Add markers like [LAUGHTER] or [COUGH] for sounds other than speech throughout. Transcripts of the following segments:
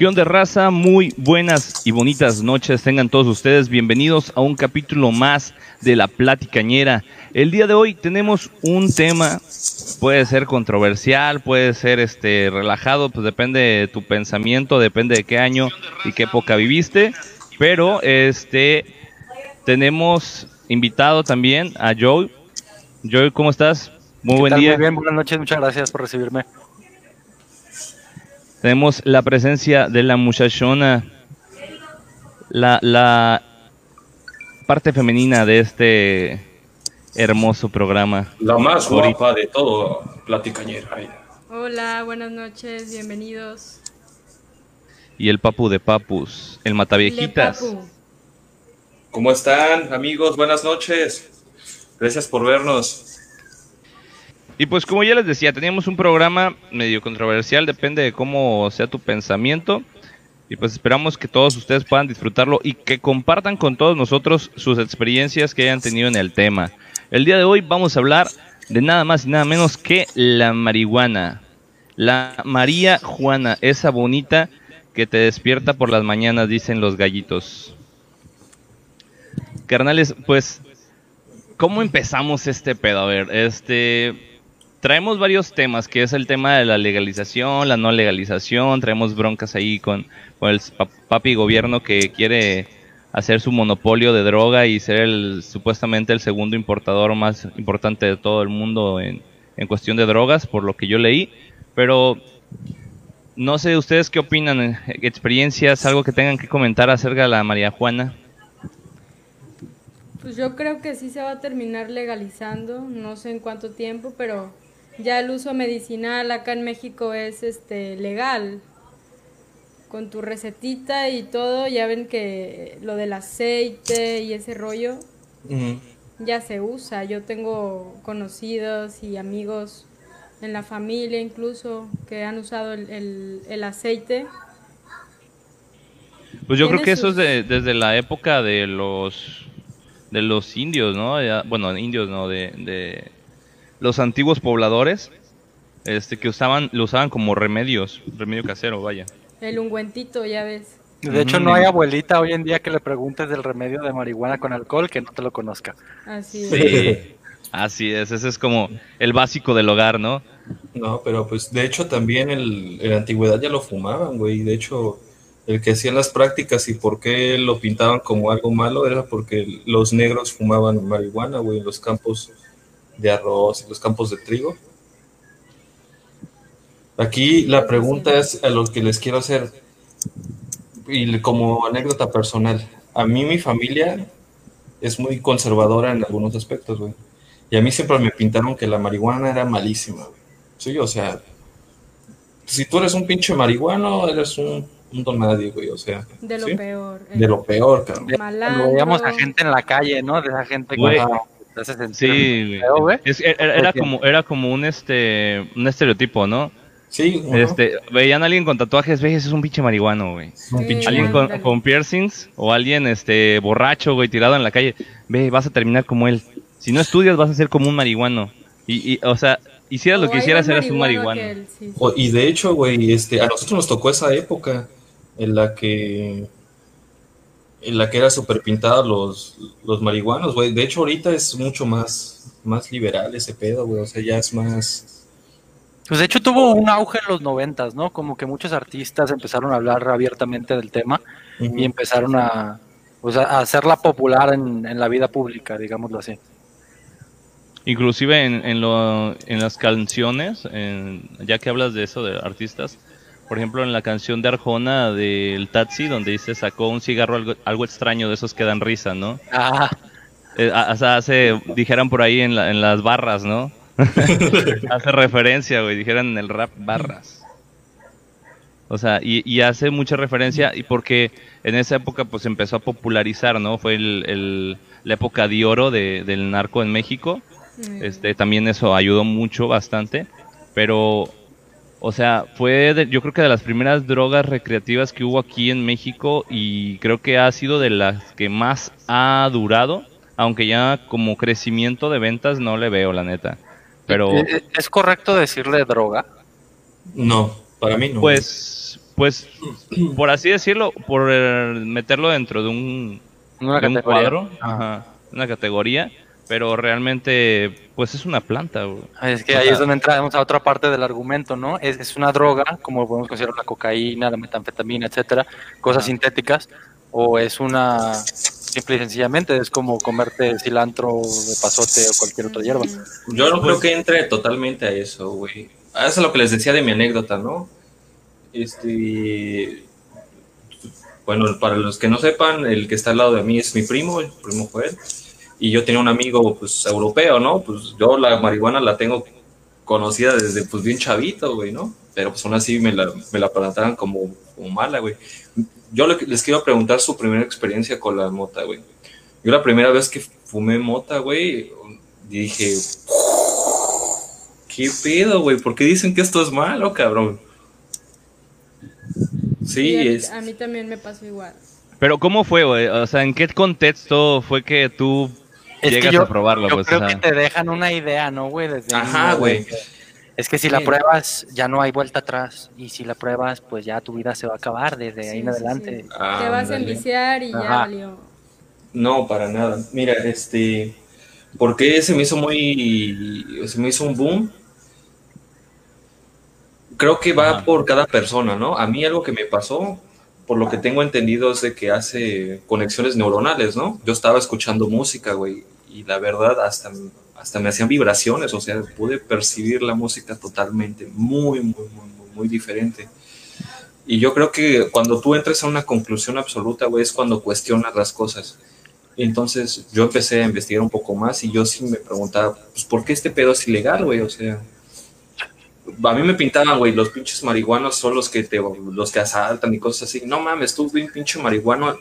¿Qué onda raza? Muy buenas y bonitas noches. Tengan todos ustedes bienvenidos a un capítulo más de La Platicañera. El día de hoy tenemos un tema, puede ser controversial, puede ser este relajado, pues depende de tu pensamiento, depende de qué año y qué época viviste. Pero este tenemos invitado también a Joe. Joe, ¿cómo estás? Muy buen día. Muy bien, buenas noches, muchas gracias por recibirme. Tenemos la presencia de la muchachona, la, la parte femenina de este hermoso programa. La más guapa de todo, platicañera. Hola, buenas noches, bienvenidos. Y el papu de papus, el mataviejitas. ¿Cómo están, amigos? Buenas noches. Gracias por vernos. Y pues como ya les decía, teníamos un programa medio controversial, depende de cómo sea tu pensamiento. Y pues esperamos que todos ustedes puedan disfrutarlo y que compartan con todos nosotros sus experiencias que hayan tenido en el tema. El día de hoy vamos a hablar de nada más y nada menos que la marihuana. La María Juana, esa bonita que te despierta por las mañanas, dicen los gallitos. Carnales, pues, ¿cómo empezamos este pedo? A ver, este traemos varios temas, que es el tema de la legalización, la no legalización, traemos broncas ahí con, el papi gobierno que quiere hacer su monopolio de droga y ser el supuestamente el segundo importador más importante de todo el mundo en, en cuestión de drogas, por lo que yo leí, pero no sé ustedes qué opinan, experiencias, algo que tengan que comentar acerca de la María Juana. Pues yo creo que sí se va a terminar legalizando, no sé en cuánto tiempo, pero ya el uso medicinal acá en México es este legal. Con tu recetita y todo, ya ven que lo del aceite y ese rollo ya se usa. Yo tengo conocidos y amigos en la familia incluso que han usado el, el, aceite. Pues yo creo que eso es desde la época de los de los indios, ¿no? bueno, indios, ¿no? de los antiguos pobladores este que usaban lo usaban como remedios, remedio casero, vaya. El ungüentito, ya ves. De hecho, no hay abuelita hoy en día que le preguntes del remedio de marihuana con alcohol que no te lo conozca. Así es. Sí. Así es, ese es como el básico del hogar, ¿no? No, pero pues de hecho también el, en la antigüedad ya lo fumaban, güey. De hecho, el que hacían las prácticas y por qué lo pintaban como algo malo era porque los negros fumaban marihuana, güey, en los campos de arroz y los campos de trigo. Aquí la pregunta es a lo que les quiero hacer, y como anécdota personal, a mí mi familia es muy conservadora en algunos aspectos, güey. Y a mí siempre me pintaron que la marihuana era malísima, güey. Sí, o sea, si tú eres un pinche marihuano, eres un, un don nadie, güey, o sea. De lo peor. De lo peor, cabrón. veíamos a gente en la calle, ¿no? De esa gente sí, era, como, era como un este un estereotipo, ¿no? Sí. Este, veían a alguien con tatuajes, ves, es un pinche marihuano, güey. alguien con, piercings o alguien este borracho, güey, tirado en la calle. Ve, vas a terminar como él. Si no estudias, vas a ser como un marihuano. Y, y o sea, hicieras lo que hicieras, eras un marihuano. y de hecho, güey, este, a nosotros nos tocó esa época en la que en la que era súper pintada los, los marihuanos, güey. De hecho, ahorita es mucho más, más liberal ese pedo, güey. O sea, ya es más. Pues de hecho tuvo un auge en los noventas, ¿no? Como que muchos artistas empezaron a hablar abiertamente del tema y empezaron a, pues, a hacerla popular en, en, la vida pública, digámoslo así. Inclusive en, en, lo, en las canciones, ya que hablas de eso, de artistas, por ejemplo, en la canción de Arjona del Taxi, donde dice sacó un cigarro algo, extraño de esos que dan risa, ¿no? Ah. Eh, o sea, hace, dijeran por ahí en, en las barras, ¿no? [LAUGHS] hace referencia, güey, dijeran en el rap barras. O sea, y, hace mucha referencia y porque en esa época pues empezó a popularizar, ¿no? Fue el, la época de oro de, del narco en México. Este, también eso ayudó mucho, bastante. Pero o sea, fue yo creo que de las primeras drogas recreativas que hubo aquí en México y creo que ha sido de las que más ha durado, aunque ya como crecimiento de ventas no le veo, la neta. Pero ¿Es correcto decirle droga? No, para mí no. Pues pues, por así decirlo, por eh, meterlo dentro de un, Una de un cuadro, ajá, una categoría, pero realmente, pues es una planta, güey. Es que ahí es donde entramos a otra parte del argumento, ¿no? Es, es una droga, como podemos considerar la cocaína, la metanfetamina, etcétera, cosas sintéticas, o es una, simple y sencillamente, es como comerte cilantro de pasote o cualquier otra hierba. Yo no creo que entre totalmente a eso, güey. A Eso es lo que les decía de mi anécdota, ¿no? Este. Bueno, para los que no sepan, el que está al lado de mí es mi primo, el primo Joel. Y yo tenía un amigo, pues, europeo, ¿no? Pues yo la marihuana la tengo conocida desde, pues, bien chavito, güey, ¿no? Pero pues aún así me la, me la plantaban como, como mala, güey. Yo le- les quiero preguntar su primera experiencia con la mota, güey. Yo la primera vez que fumé mota, güey, dije, ¿qué pedo, güey? ¿Por qué dicen que esto es malo, cabrón? Sí, a, es... a mí también me pasó igual. Pero ¿cómo fue, güey? O sea, ¿en qué contexto fue que tú Es llegas que yo, a probarlo? yo pues, creo o sea? que te dejan una idea, ¿no, güey? Desde Ajá, güey. Es que si la pruebas, ya no hay vuelta atrás. Y si la pruebas, pues ya tu vida se va a acabar desde ahí en sí, adelante. sí. Ah, Te vas a enviciar y ya valió. No, para nada. Mira, este... ¿Por qué se me hizo muy... se me hizo un boom? Creo que va Ajá. por cada persona, ¿no? A mí algo que me pasó, por lo que tengo entendido, es de que hace conexiones neuronales, ¿no? Yo estaba escuchando música, güey, y la verdad hasta, hasta me hacían vibraciones, o sea, pude percibir la música totalmente, muy, muy, muy, muy, diferente. Y yo creo que cuando tú entres a una conclusión absoluta, güey, es cuando cuestionas las cosas. Entonces yo empecé a investigar un poco más y yo sí me preguntaba, pues, ¿por qué este pedo es ilegal, güey? O sea, a mí me pintaban, güey, los pinches marihuanos son los que te, los que asaltan y cosas así. No mames, tú bien pinche marihuano,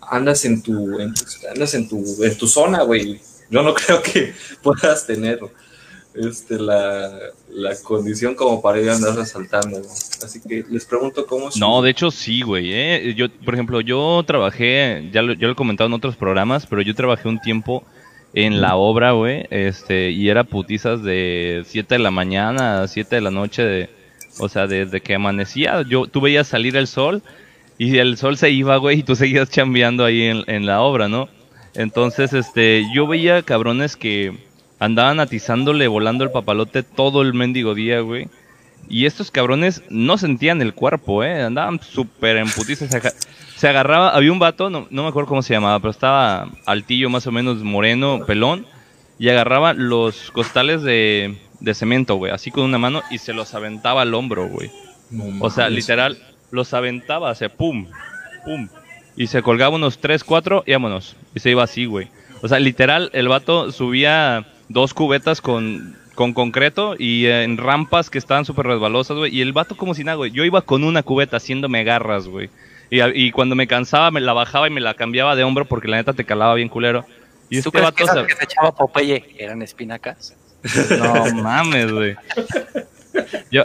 andas en tu, en tu- andas en tu, en tu zona, güey. Yo no [LAUGHS] creo que puedas tener este, la, la condición como para ir a andar asaltando. ¿no? Así que les pregunto cómo es. su- No, de hecho sí, güey. ¿eh? Yo, por ejemplo, yo trabajé, ya lo, ya lo he comentado en otros programas, pero yo trabajé un tiempo en la obra, güey, este, y era putizas de 7 de la mañana a 7 de la noche, de, o sea, desde que amanecía, yo, tú veías salir el sol y el sol se iba, güey, y tú [LAUGHS] seguías chambeando ahí en, en la obra, ¿no? Entonces, este, yo veía cabrones que andaban atizándole, volando el papalote todo el mendigo día, güey. Y estos cabrones no sentían el cuerpo, ¿eh? Andaban súper en putiza. Se, aga- se agarraba, había un vato, no, no me acuerdo cómo se llamaba, pero estaba altillo, más o menos moreno, pelón. Y agarraba los costales de, de cemento, güey, así con una mano y se los aventaba al hombro, güey. No O sea, literal, los aventaba, o sea, pum, pum. Y se colgaba unos 3, 4 y vámonos. Y se iba así, güey. O sea, literal, el vato subía dos cubetas con, con concreto y eh, en rampas que estaban súper resbalosas, güey. Y el vato como si nada, güey. Yo iba con una cubeta haciéndome garras, güey. Y, cuando me cansaba, me la bajaba y me la cambiaba de hombro porque la neta te calaba bien culero. Y ¿Tú este crees vato, que esas que se echaba Popeye eran espinacas? no mames, güey. Yo,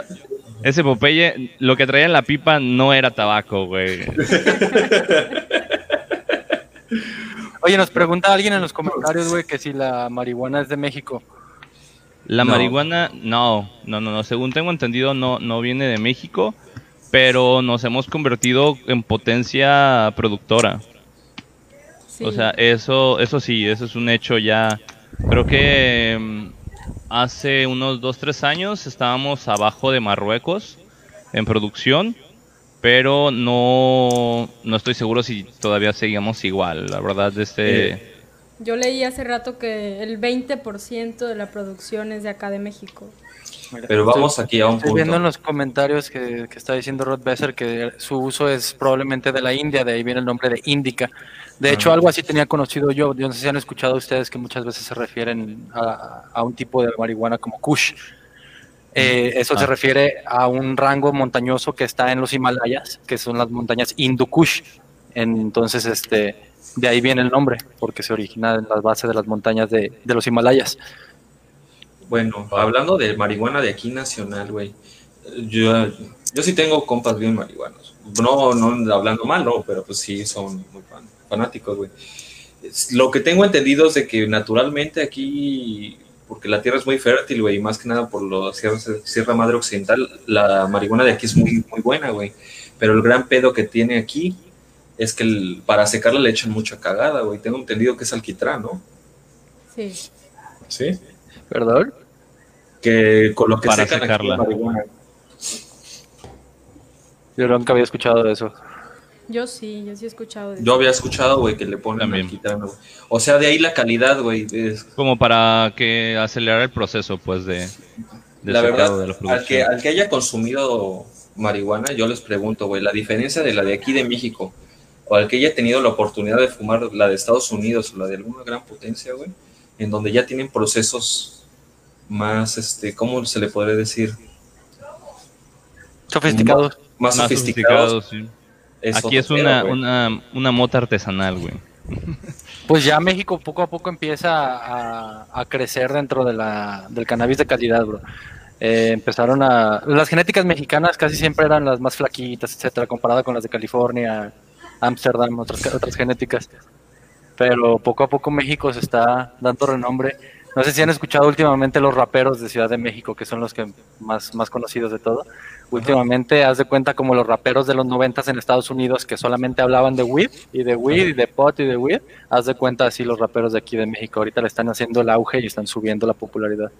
ese Popeye, lo que traía en la pipa no era tabaco, güey. Oye, nos pregunta alguien en los comentarios, güey, que si la marihuana es de México. La No. marihuana, no, no, no, no. Según tengo entendido, no, no viene de México, pero nos hemos convertido en potencia productora. Sí. O sea, eso, eso sí, eso es un hecho ya. Creo que mm, hace unos dos, tres años estábamos abajo de Marruecos en producción, pero no, no estoy seguro si todavía seguimos igual. La verdad, este. Eh, Yo leí hace rato que el 20% de la producción es de acá de México. Mira, Pero estoy- vamos aquí a un Estoy viendo en los comentarios que, que está diciendo Rod Besser que su uso es probablemente de la India, de ahí viene el nombre de Indica. De hecho, algo así tenía conocido yo. Yo no sé si han escuchado ustedes que muchas veces se refieren a, a un tipo de marihuana como Kush. Eh, eso se Ah. refiere a un rango montañoso que está en los Himalayas, que son las montañas Hindu Kush. Entonces, este, de ahí viene el nombre, porque se origina en las bases de las montañas de, de los Himalayas. Bueno, hablando de marihuana de aquí nacional, güey. Yo, yo sí tengo compas bien marihuanos. No, no hablando mal, no, pero pues sí son muy fan- fanáticos, güey. Lo que tengo entendido es de que naturalmente aquí porque la tierra es muy fértil, güey, y más que nada por la Sierra, Sierra Madre Occidental, la marihuana de aquí es muy, muy buena, güey. Pero el gran pedo que tiene aquí es que el- para secarla le echan mucha cagada, güey. Tengo entendido que es alquitrán, ¿no? Sí. Sí. ¿Perdón? Que con lo que Para secan secarla. marihuana. Yo nunca había escuchado de eso. Yo sí, yo sí he escuchado de eso. Yo había escuchado, güey, que le ponen También. güey. O sea, de ahí la calidad, güey. es- Como para que acelerar el proceso, pues, de, de la verdad, de la al que, producción. al que haya consumido marihuana, yo les pregunto, güey, la diferencia de la de aquí de México o al que haya tenido la oportunidad de fumar la de Estados Unidos o la de alguna gran potencia, güey, en donde ya tienen procesos más, este, ¿cómo se le podría decir? Sofisticados. Más, Más sofisticados. sí. Aquí es una, una, una mota artesanal, güey. [LAUGHS] Pues ya México poco a poco empieza a, a crecer dentro de la, del cannabis de calidad, bro. Eh, empezaron a... Las genéticas mexicanas casi siempre eran las más flaquitas, etcétera, comparada con las de California, Ámsterdam, otras, otras genéticas. Pero poco a poco México se está dando renombre. No sé si han escuchado últimamente los raperos de Ciudad de México, que son los que más, más conocidos de todo. Últimamente, haz de cuenta como los raperos de los noventas en Estados Unidos que solamente hablaban de weed y de weed y de pot y de weed. Haz de cuenta así los raperos de aquí de México. Ahorita le están haciendo el auge y están subiendo la popularidad.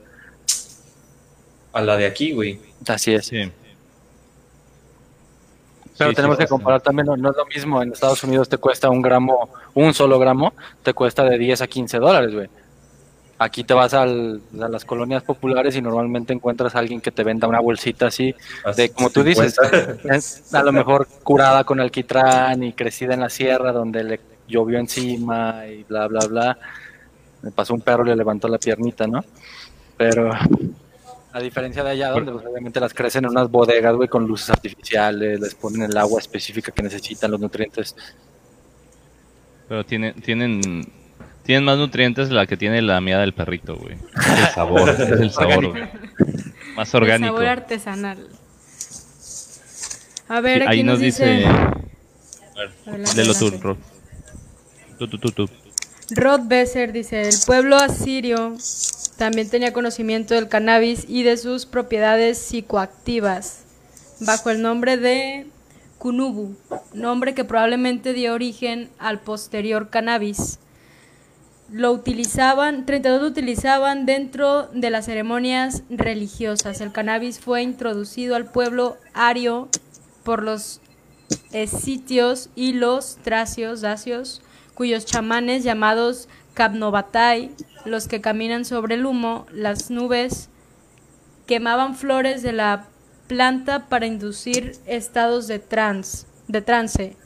A la de aquí, güey. Así es. Sí. Pero Sí, tenemos sí, que comparar también, no, no es lo mismo. En Estados Unidos te cuesta un gramo, un solo gramo, te cuesta de 10 a 15 dólares, güey. Aquí te vas al- a las colonias populares y normalmente encuentras a alguien que te venda una bolsita así, de como tú dices, 50. es a lo mejor curada con alquitrán y crecida en la sierra donde le llovió encima y bla, bla, bla. Me pasó un perro y le levantó la piernita, ¿no? Pero a diferencia de allá, donde pues, obviamente las crecen en unas bodegas, güey, con luces artificiales, les ponen el agua específica que necesitan, los nutrientes. Pero tiene, tienen, tienen más nutrientes la que tiene la miada del perrito, güey. Es el sabor, es el sabor, güey. Más El orgánico. sabor artesanal. A ver, Sí, aquí ahí nos dice... Adelante, Delo tú. Rod. Tú, tú, tú, tú. Rod Besser dice, el pueblo asirio también tenía conocimiento del cannabis y de sus propiedades psicoactivas, bajo el nombre de Kunubu, nombre que probablemente dio origen al posterior cannabis. Lo utilizaban, 32 lo utilizaban dentro de las ceremonias religiosas. El cannabis fue introducido al pueblo ario por los escitios y los tracios, dacios, cuyos chamanes llamados Kabnobatai, los que caminan sobre el humo, las nubes, quemaban flores de la planta para inducir estados de trance, de trance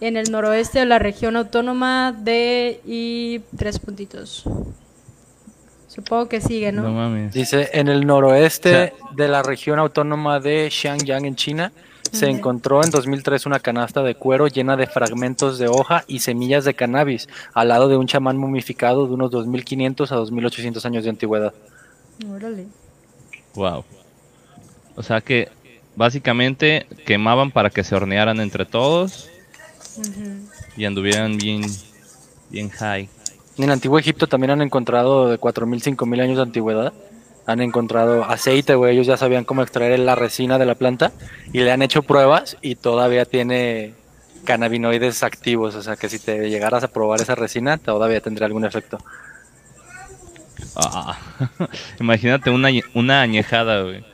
en el noroeste de la región autónoma de y tres puntitos. Supongo que sigue, ¿no? No mames. Dice, en el noroeste de la región autónoma de Xiangyang en China, se encontró en 2003 una canasta de cuero llena de fragmentos de hoja y semillas de cannabis, al lado de un chamán momificado de unos 2500 a 2800 años de antigüedad. Órale. Wow. O sea que básicamente quemaban para que se hornearan entre todos Y anduvieran bien, bien high. En el antiguo Egipto también han encontrado de 4000, 5000 años de antigüedad. Han encontrado aceite, güey. Ellos ya sabían cómo extraer la resina de la planta y le han hecho pruebas y todavía tiene cannabinoides activos. O sea que si te llegaras a probar esa resina, todavía tendría algún efecto. Ah, [LAUGHS] imagínate una, una añejada, güey.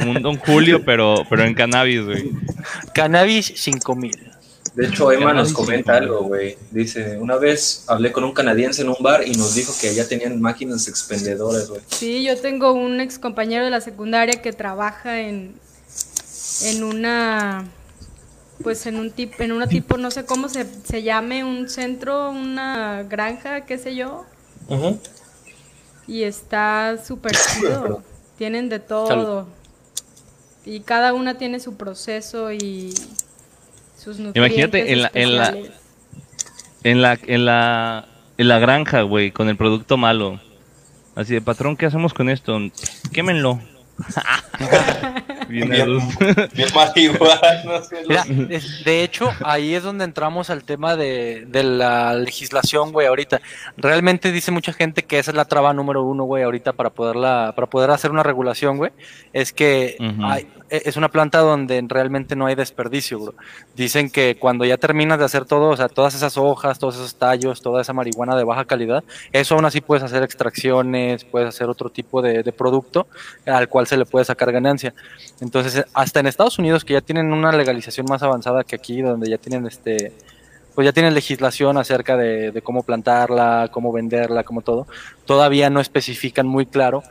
Un Don Julio, pero, pero en cannabis, güey. Cannabis 5000. De hecho, Emma nos comenta algo, güey. Dice, una vez hablé con un canadiense en un bar y nos dijo que allá tenían máquinas expendedoras, güey. Sí, yo tengo un ex compañero de la secundaria que trabaja en, en una, pues en un tipo, en una tipo, no sé cómo se, se llame, un centro, una granja, qué sé yo, y está súper [COUGHS] chido. Tienen de todo. Salud. Y cada una tiene su proceso y sus Imagínate en la- en la-. En la, en la, en la granja, güey, con el producto malo. Así de, patrón, ¿qué hacemos con esto? Quémenlo. [LAUGHS] Bien, Bien, [LAUGHS] marihuana. [LAUGHS] Mira, es- de hecho, ahí es donde entramos al tema de, de la legislación, güey, ahorita. Realmente dice mucha gente que esa es la traba número uno, güey, ahorita para poderla, para poder hacer una regulación, güey. Es que Ujú. hay- e- es una planta donde realmente no hay desperdicio, bro. Dicen que cuando ya terminas de hacer todo, o sea, todas esas hojas, todos esos tallos, toda esa marihuana de baja calidad, eso aún así puedes hacer extracciones, puedes hacer otro tipo de, de producto al cual se le puede sacar ganancia. Entonces, hasta en Estados Unidos, que ya tienen una legalización más avanzada que aquí, donde ya tienen este, pues ya tienen legislación acerca de, cómo plantarla, cómo venderla, como todo, todavía no especifican muy claro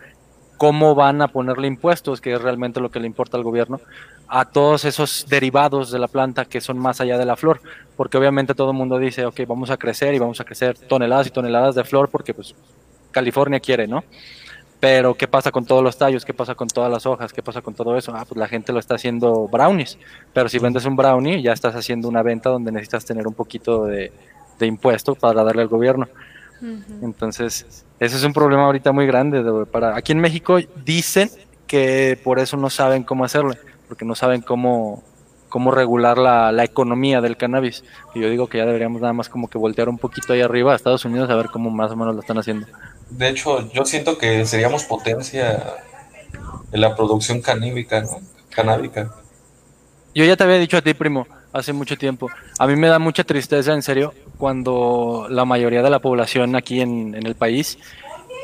cómo van a ponerle impuestos, que es realmente lo que le importa al gobierno, a todos esos derivados de la planta que son más allá de la flor, porque obviamente todo el mundo dice, ok, vamos a crecer y vamos a crecer toneladas y toneladas de flor porque pues California quiere, ¿no? Pero ¿qué pasa con todos los tallos? ¿Qué pasa con todas las hojas? ¿Qué pasa con todo eso? Ah, pues la gente lo está haciendo brownies. Pero si vendes un brownie, ya estás haciendo una venta donde necesitas tener un poquito de, de impuesto para darle al gobierno. Entonces, ese es un problema ahorita muy grande. de- para Aquí en México dicen que por eso no saben cómo hacerlo, porque no saben cómo, cómo regular la, la economía del cannabis. Y yo digo que ya deberíamos nada más como que voltear un poquito ahí arriba a Estados Unidos a ver cómo más o menos lo están haciendo. De hecho, yo siento que seríamos potencia en la producción caníbica, ¿no? Canábica. Yo ya te había dicho a ti, primo, hace mucho tiempo. A mí me da mucha tristeza, en serio, cuando la mayoría de la población aquí en, en el país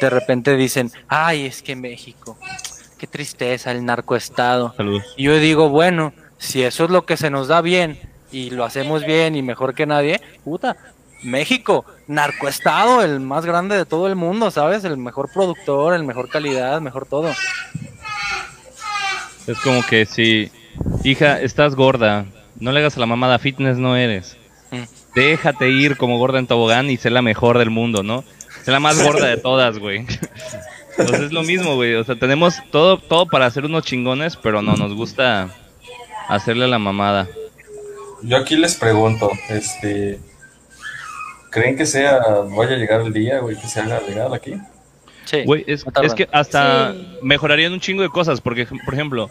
de repente dicen, ay, es que México, qué tristeza, el narcoestado. Saludos. Y yo digo, bueno, si eso es lo que se nos da bien y lo hacemos bien y mejor que nadie, puta, México, narcoestado, el más grande de todo el mundo, ¿sabes? El mejor productor, el mejor calidad, mejor todo. Es como que si, hija, estás gorda, no le hagas a la mamada fitness, no eres. Mm. Déjate ir como gorda en tobogán y sé la mejor del mundo, ¿no? Sé la más gorda de todas, güey. Entonces es lo mismo, güey. O sea, tenemos todo, todo para hacer unos chingones, pero no, nos gusta hacerle la mamada. Yo aquí les pregunto, este, ¿creen que sea, vaya a llegar el día, güey, que se haga legal aquí? Sí, Güey, es, que hasta Sí. mejorarían un chingo de cosas, porque, por ejemplo,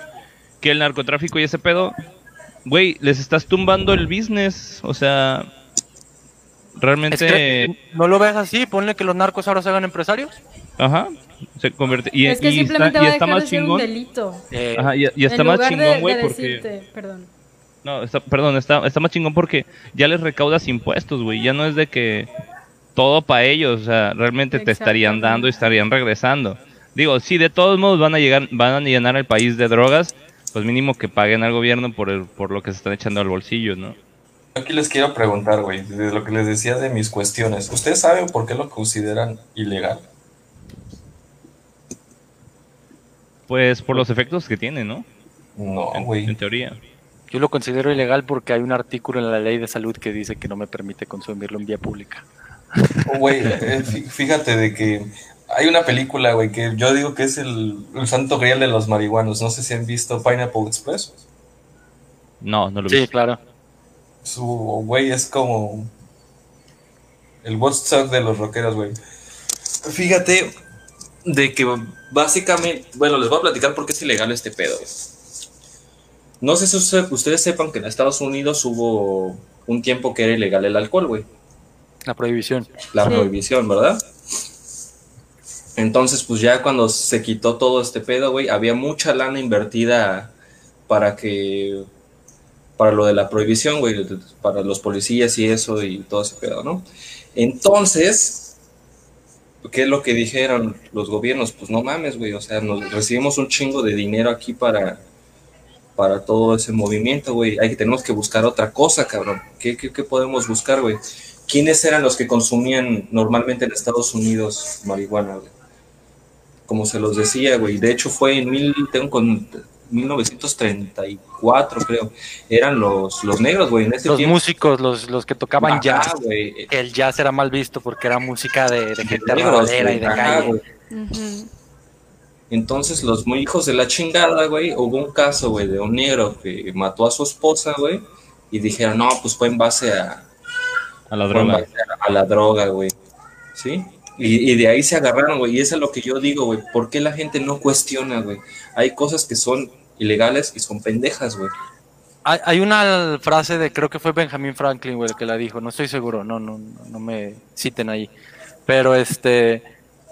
que el narcotráfico y ese pedo, güey, les estás tumbando el business, o sea, realmente, Es que no lo ves así, ponle que los narcos ahora se hagan empresarios. ajá, se convierte, y, es que y simplemente está, y va a está dejar más de ser un chingón, delito. Eh, ajá, y, y está en más lugar de- chingón, de, güey, porque, decirte, perdón. No, está, perdón, está, está más chingón porque ya les recaudas impuestos, güey, ya no es de que todo para ellos, o sea, realmente te estarían dando y estarían regresando. Digo, si de todos modos van a llegar, van a llenar el país de drogas, pues mínimo que paguen al gobierno por el, por lo que se están echando al bolsillo, ¿no? Aquí les quiero preguntar, güey, de lo que les decía de mis cuestiones. ¿Ustedes saben por qué lo consideran ilegal? Pues por los efectos que tiene, ¿no? No, En, güey. en teoría. Yo lo considero ilegal porque hay un artículo en la ley de salud que dice que no me permite consumirlo en vía pública. Güey, eh, fí- fíjate de que hay una película, güey, que yo digo que es el, el santo grial de los marihuanos. No sé si han visto Pineapple Express. No, no lo vi. Sí, claro. Su güey es como el Woodstock de los rockeros, güey. Fíjate de que básicamente, bueno, les voy a platicar por qué es ilegal este pedo. güey. No sé si usted- ustedes sepan que en Estados Unidos hubo un tiempo que era ilegal el alcohol, güey. La prohibición. La Sí. prohibición, ¿verdad? Entonces, pues ya cuando se quitó todo este pedo, güey, había mucha lana invertida para que para lo de la prohibición, güey, para los policías y eso y todo ese pedo, ¿no? Entonces, ¿qué es lo que dijeron los gobiernos? Pues no mames, güey, o sea, nos recibimos un chingo de dinero aquí para para todo ese movimiento, güey. Hay que tenemos que buscar otra cosa, cabrón. ¿Qué, qué, qué podemos buscar, güey? ¿Quiénes eran los que consumían normalmente en Estados Unidos marihuana, güey? Como se los decía, güey. De hecho, fue en mil, tengo con 1934, creo. Eran los, los negros, güey. En ese Los tiempo. músicos, los, los que tocaban Ajá, jazz. güey. que El jazz era mal visto porque era música de, de gente Negros, rabalera y de Ajá, calle. Entonces, los muy hijos de la chingada, güey, hubo un caso, güey, de un negro que mató a su esposa, güey, y dijeron, no, pues fue en base a, A la droga. a, a la droga, güey, ¿sí? Y, y de ahí se agarraron, güey, y eso es lo que yo digo, güey, ¿por qué la gente no cuestiona, güey? Hay cosas que son ilegales y son pendejas, güey. Hay, hay una frase de, creo que fue Benjamin Franklin, güey, el que la dijo, no estoy seguro, no, no, no me citen ahí. Pero este,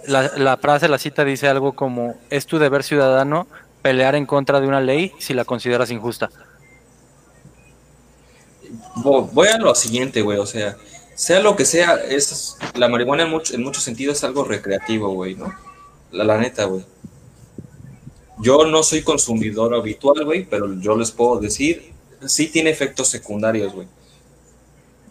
la, la frase, la cita dice algo como, es tu deber ciudadano pelear en contra de una ley si la consideras injusta. Vo- Voy a lo siguiente, güey, o sea, sea lo que sea, es la marihuana en, mucho- en muchos sentidos es algo recreativo, güey, ¿no? La, la neta, güey. Yo no soy consumidor habitual, güey, pero yo les puedo decir, sí tiene efectos secundarios, güey.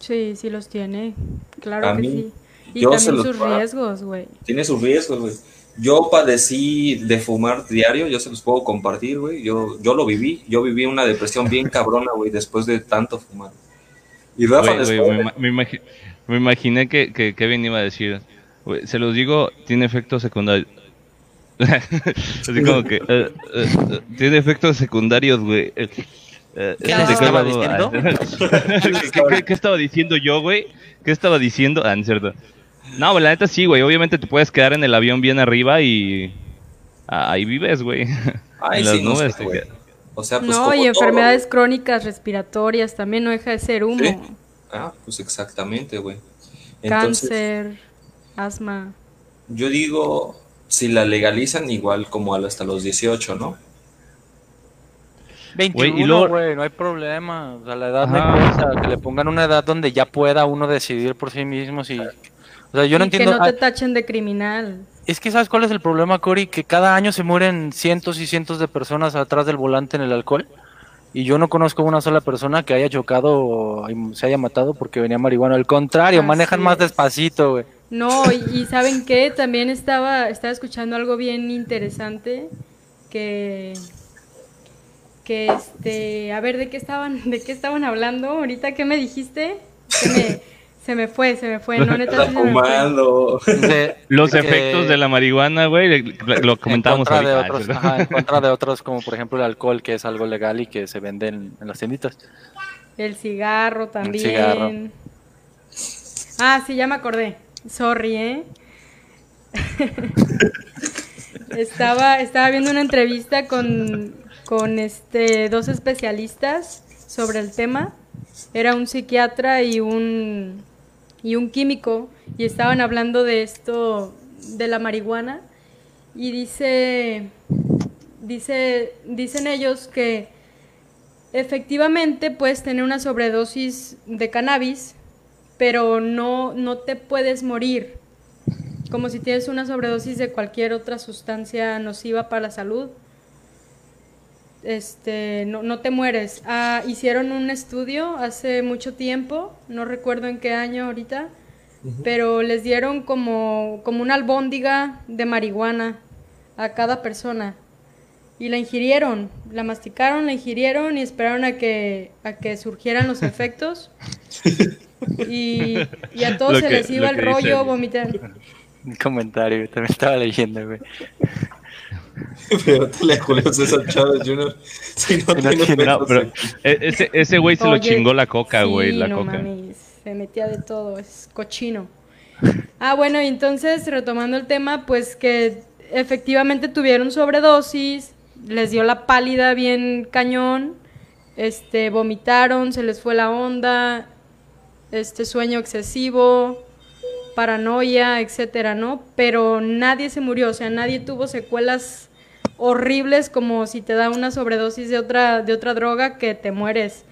Sí, sí los tiene. Claro A que mí, sí. Y yo se también los sus puedo- riesgos, güey. Tiene sus riesgos, güey. Yo padecí de fumar diario, yo se los puedo compartir, güey. Yo, yo lo viví, yo viví una depresión bien [LAUGHS] cabrona, güey, después de tanto fumar. Y Rafa les güey, puede- me, me imagi- me imaginé que, que Kevin iba a decir, güey, se los digo, tiene efectos secundarios. [LAUGHS] Así como que, eh, eh, eh, tiene efectos secundarios, güey. ¿Qué ¿de les estaba diciendo? ¿Qué, [LAUGHS] qué- qué- qué estaba diciendo yo, güey? ¿Qué estaba diciendo? Ah, no es cierto. No, güey, la neta sí, güey. Obviamente te puedes quedar en el avión bien arriba y ah, ahí vives, güey. [LAUGHS] Ay, en las sí, no sé, nubes te güey. quedas. O sea, pues no, como y todo, enfermedades crónicas respiratorias también no deja de ser humo. Sí. Ah, pues exactamente, güey. Entonces, Cáncer, asma. yo digo, si la legalizan igual como hasta los 18, ¿no? 21, y luego- güey, no hay problema. O sea, la edad no Ajá. importa, que le pongan una edad donde ya pueda uno decidir por sí mismo si... O sea, yo no y entiendo... que no te ah, tachen de criminal. Es que ¿sabes cuál es el problema, Cory? Que cada año se mueren cientos y cientos de personas atrás del volante en el alcohol. Y yo no conozco una sola persona que haya chocado y se haya matado porque venía marihuana. Al contrario, Así manejan más es. despacito, güey. No, y, y ¿saben qué? También estaba, estaba escuchando algo bien interesante que que este, a ver, ¿de qué estaban de qué estaban hablando? Ahorita qué me dijiste? Se me, se me fue, se me fue, no neta Está sí se me fue. fumando. De- Los que- efectos de la marihuana, güey, lo- comentamos en contra de otros, ajá, en [LAUGHS] contra de otros como por ejemplo el alcohol que es algo legal y que se vende en, en las tienditas. El cigarro también. cigarro. Ah, sí, ya me acordé. Sorry, ¿eh? [LAUGHS] estaba, estaba viendo una entrevista con, con este, dos especialistas sobre el tema. Era un psiquiatra y un, y un químico. Y estaban hablando de esto, de la marihuana. Y dice, dice, dicen ellos que efectivamente puedes tener una sobredosis de cannabis, pero no, no te puedes morir. Como si tienes una sobredosis de cualquier otra sustancia nociva para la salud. Este, no, no te mueres. Ah, hicieron un estudio hace mucho tiempo, no recuerdo en qué año ahorita, pero les dieron como, como una albóndiga de marihuana a cada persona y la ingirieron, la masticaron, la ingirieron y esperaron a que, a que surgieran los [LAUGHS] efectos. Y, y a todos Lo se que- les iba el rollo, vomitar. Un comentario, también estaba leyendo, güey. [LAUGHS] Pregúntale a Julio César Chávez Jr. [LAUGHS] Si no No tiene tiene- No, efectos pero secundarios. e- ese, ese güey se lo chingó la coca, güey, sí, la no coca. mames, se metía de todo, es cochino. Ah, bueno, y entonces retomando el tema, pues que efectivamente tuvieron sobredosis, les dio la pálida bien cañón, este, vomitaron, se les fue la onda, este sueño excesivo, paranoia, etcétera, ¿no? Pero nadie se murió, o sea, nadie tuvo secuelas horribles como si te da una sobredosis de otra, de otra droga que te mueres.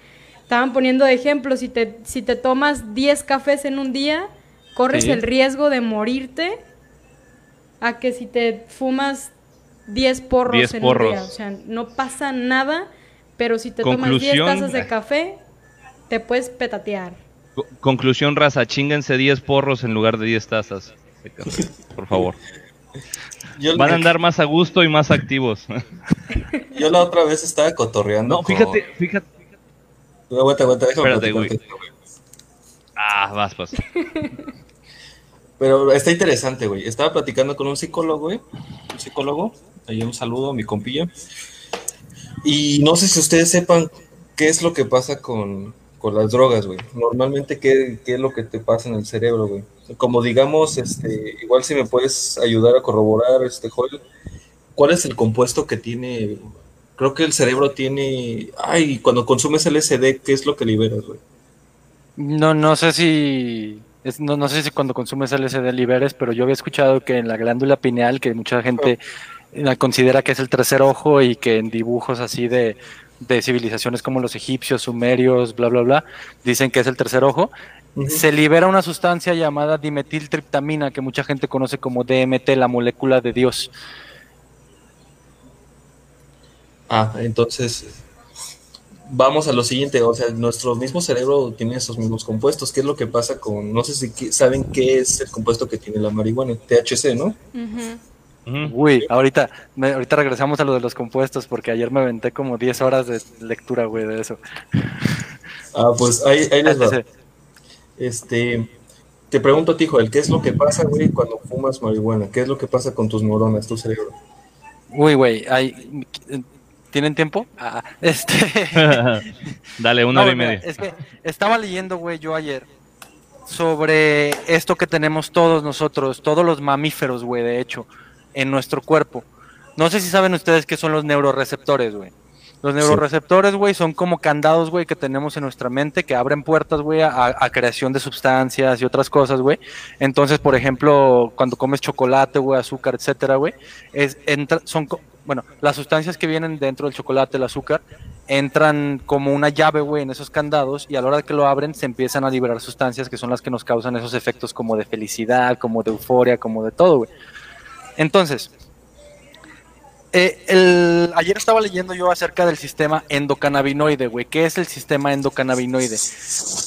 Estaban poniendo de ejemplo, si te, si te tomas 10 cafés en un día, corres Sí. el riesgo de morirte a que si te fumas 10 porros 10 en porros. un día. O sea, no pasa nada, pero si te tomas 10 Conclusión. tazas de café, te puedes petatear. Co- Conclusión, raza, chinguense 10 porros en lugar de 10 tazas. de café, Por favor. Yo, Van a andar más a gusto y más activos. yo la otra vez estaba cotorreando. No, fíjate, fíjate. Aguanta, aguanta, déjame Espérate, platicar. Ah, vas, vas. Pero está interesante, güey. Estaba platicando con un psicólogo, güey. Un psicólogo. Ahí un saludo a mi compilla. Y no sé si ustedes sepan qué es lo que pasa con, con las drogas, güey. Normalmente, ¿qué, ¿qué es lo que te pasa en el cerebro, güey? Como digamos, este, igual si me puedes ayudar a corroborar, este, Joel, ¿cuál es el compuesto que tiene creo que el cerebro tiene, ay, cuando consumes LSD, ¿qué es lo que liberas, güey? No, no sé si no, no, sé si cuando consumes LSD liberes, pero yo había escuchado que en la glándula pineal, que mucha gente la considera que es el tercer ojo y que en dibujos así de, de civilizaciones como los egipcios, sumerios, bla, bla, bla, dicen que es el tercer ojo, se libera una sustancia llamada dimetiltriptamina, que mucha gente conoce como DMT, la molécula de Dios. Ah, entonces vamos a lo siguiente, o sea, nuestro mismo cerebro tiene esos mismos compuestos. ¿Qué es lo que pasa con, no sé si saben qué es el compuesto que tiene la marihuana, THC, ¿no? Uy, ahorita, ahorita regresamos a lo de los compuestos porque ayer me aventé como 10 horas de lectura, güey, de eso. Ah, pues ahí, ahí les va. Este, te pregunto a ti, Joel, ¿qué es lo que pasa, güey, cuando fumas marihuana? ¿Qué es lo que pasa con tus neuronas, tu cerebro? Uy, güey, hay... ¿Tienen tiempo? Ah, este... [LAUGHS] Dale, una hora y media. Es que estaba leyendo, güey, yo ayer sobre esto que tenemos todos nosotros, todos los mamíferos, güey, de hecho, en nuestro cuerpo. No sé si saben ustedes qué son los neuroreceptores, güey. Los neuroreceptores, güey, son como candados, güey, que tenemos en nuestra mente que abren puertas, güey, a, creación de sustancias y otras cosas, güey. Entonces, por ejemplo, cuando comes chocolate, güey, azúcar, etcétera, güey, es, entra, son, bueno, las sustancias que vienen dentro del chocolate, el azúcar, entran como una llave, güey, en esos candados y a la hora que lo abren se empiezan a liberar sustancias que son las que nos causan esos efectos como de felicidad, como de euforia, como de todo, güey. Entonces, eh, el, ayer estaba leyendo yo acerca del sistema endocannabinoide, güey. ¿Qué es el sistema endocannabinoide?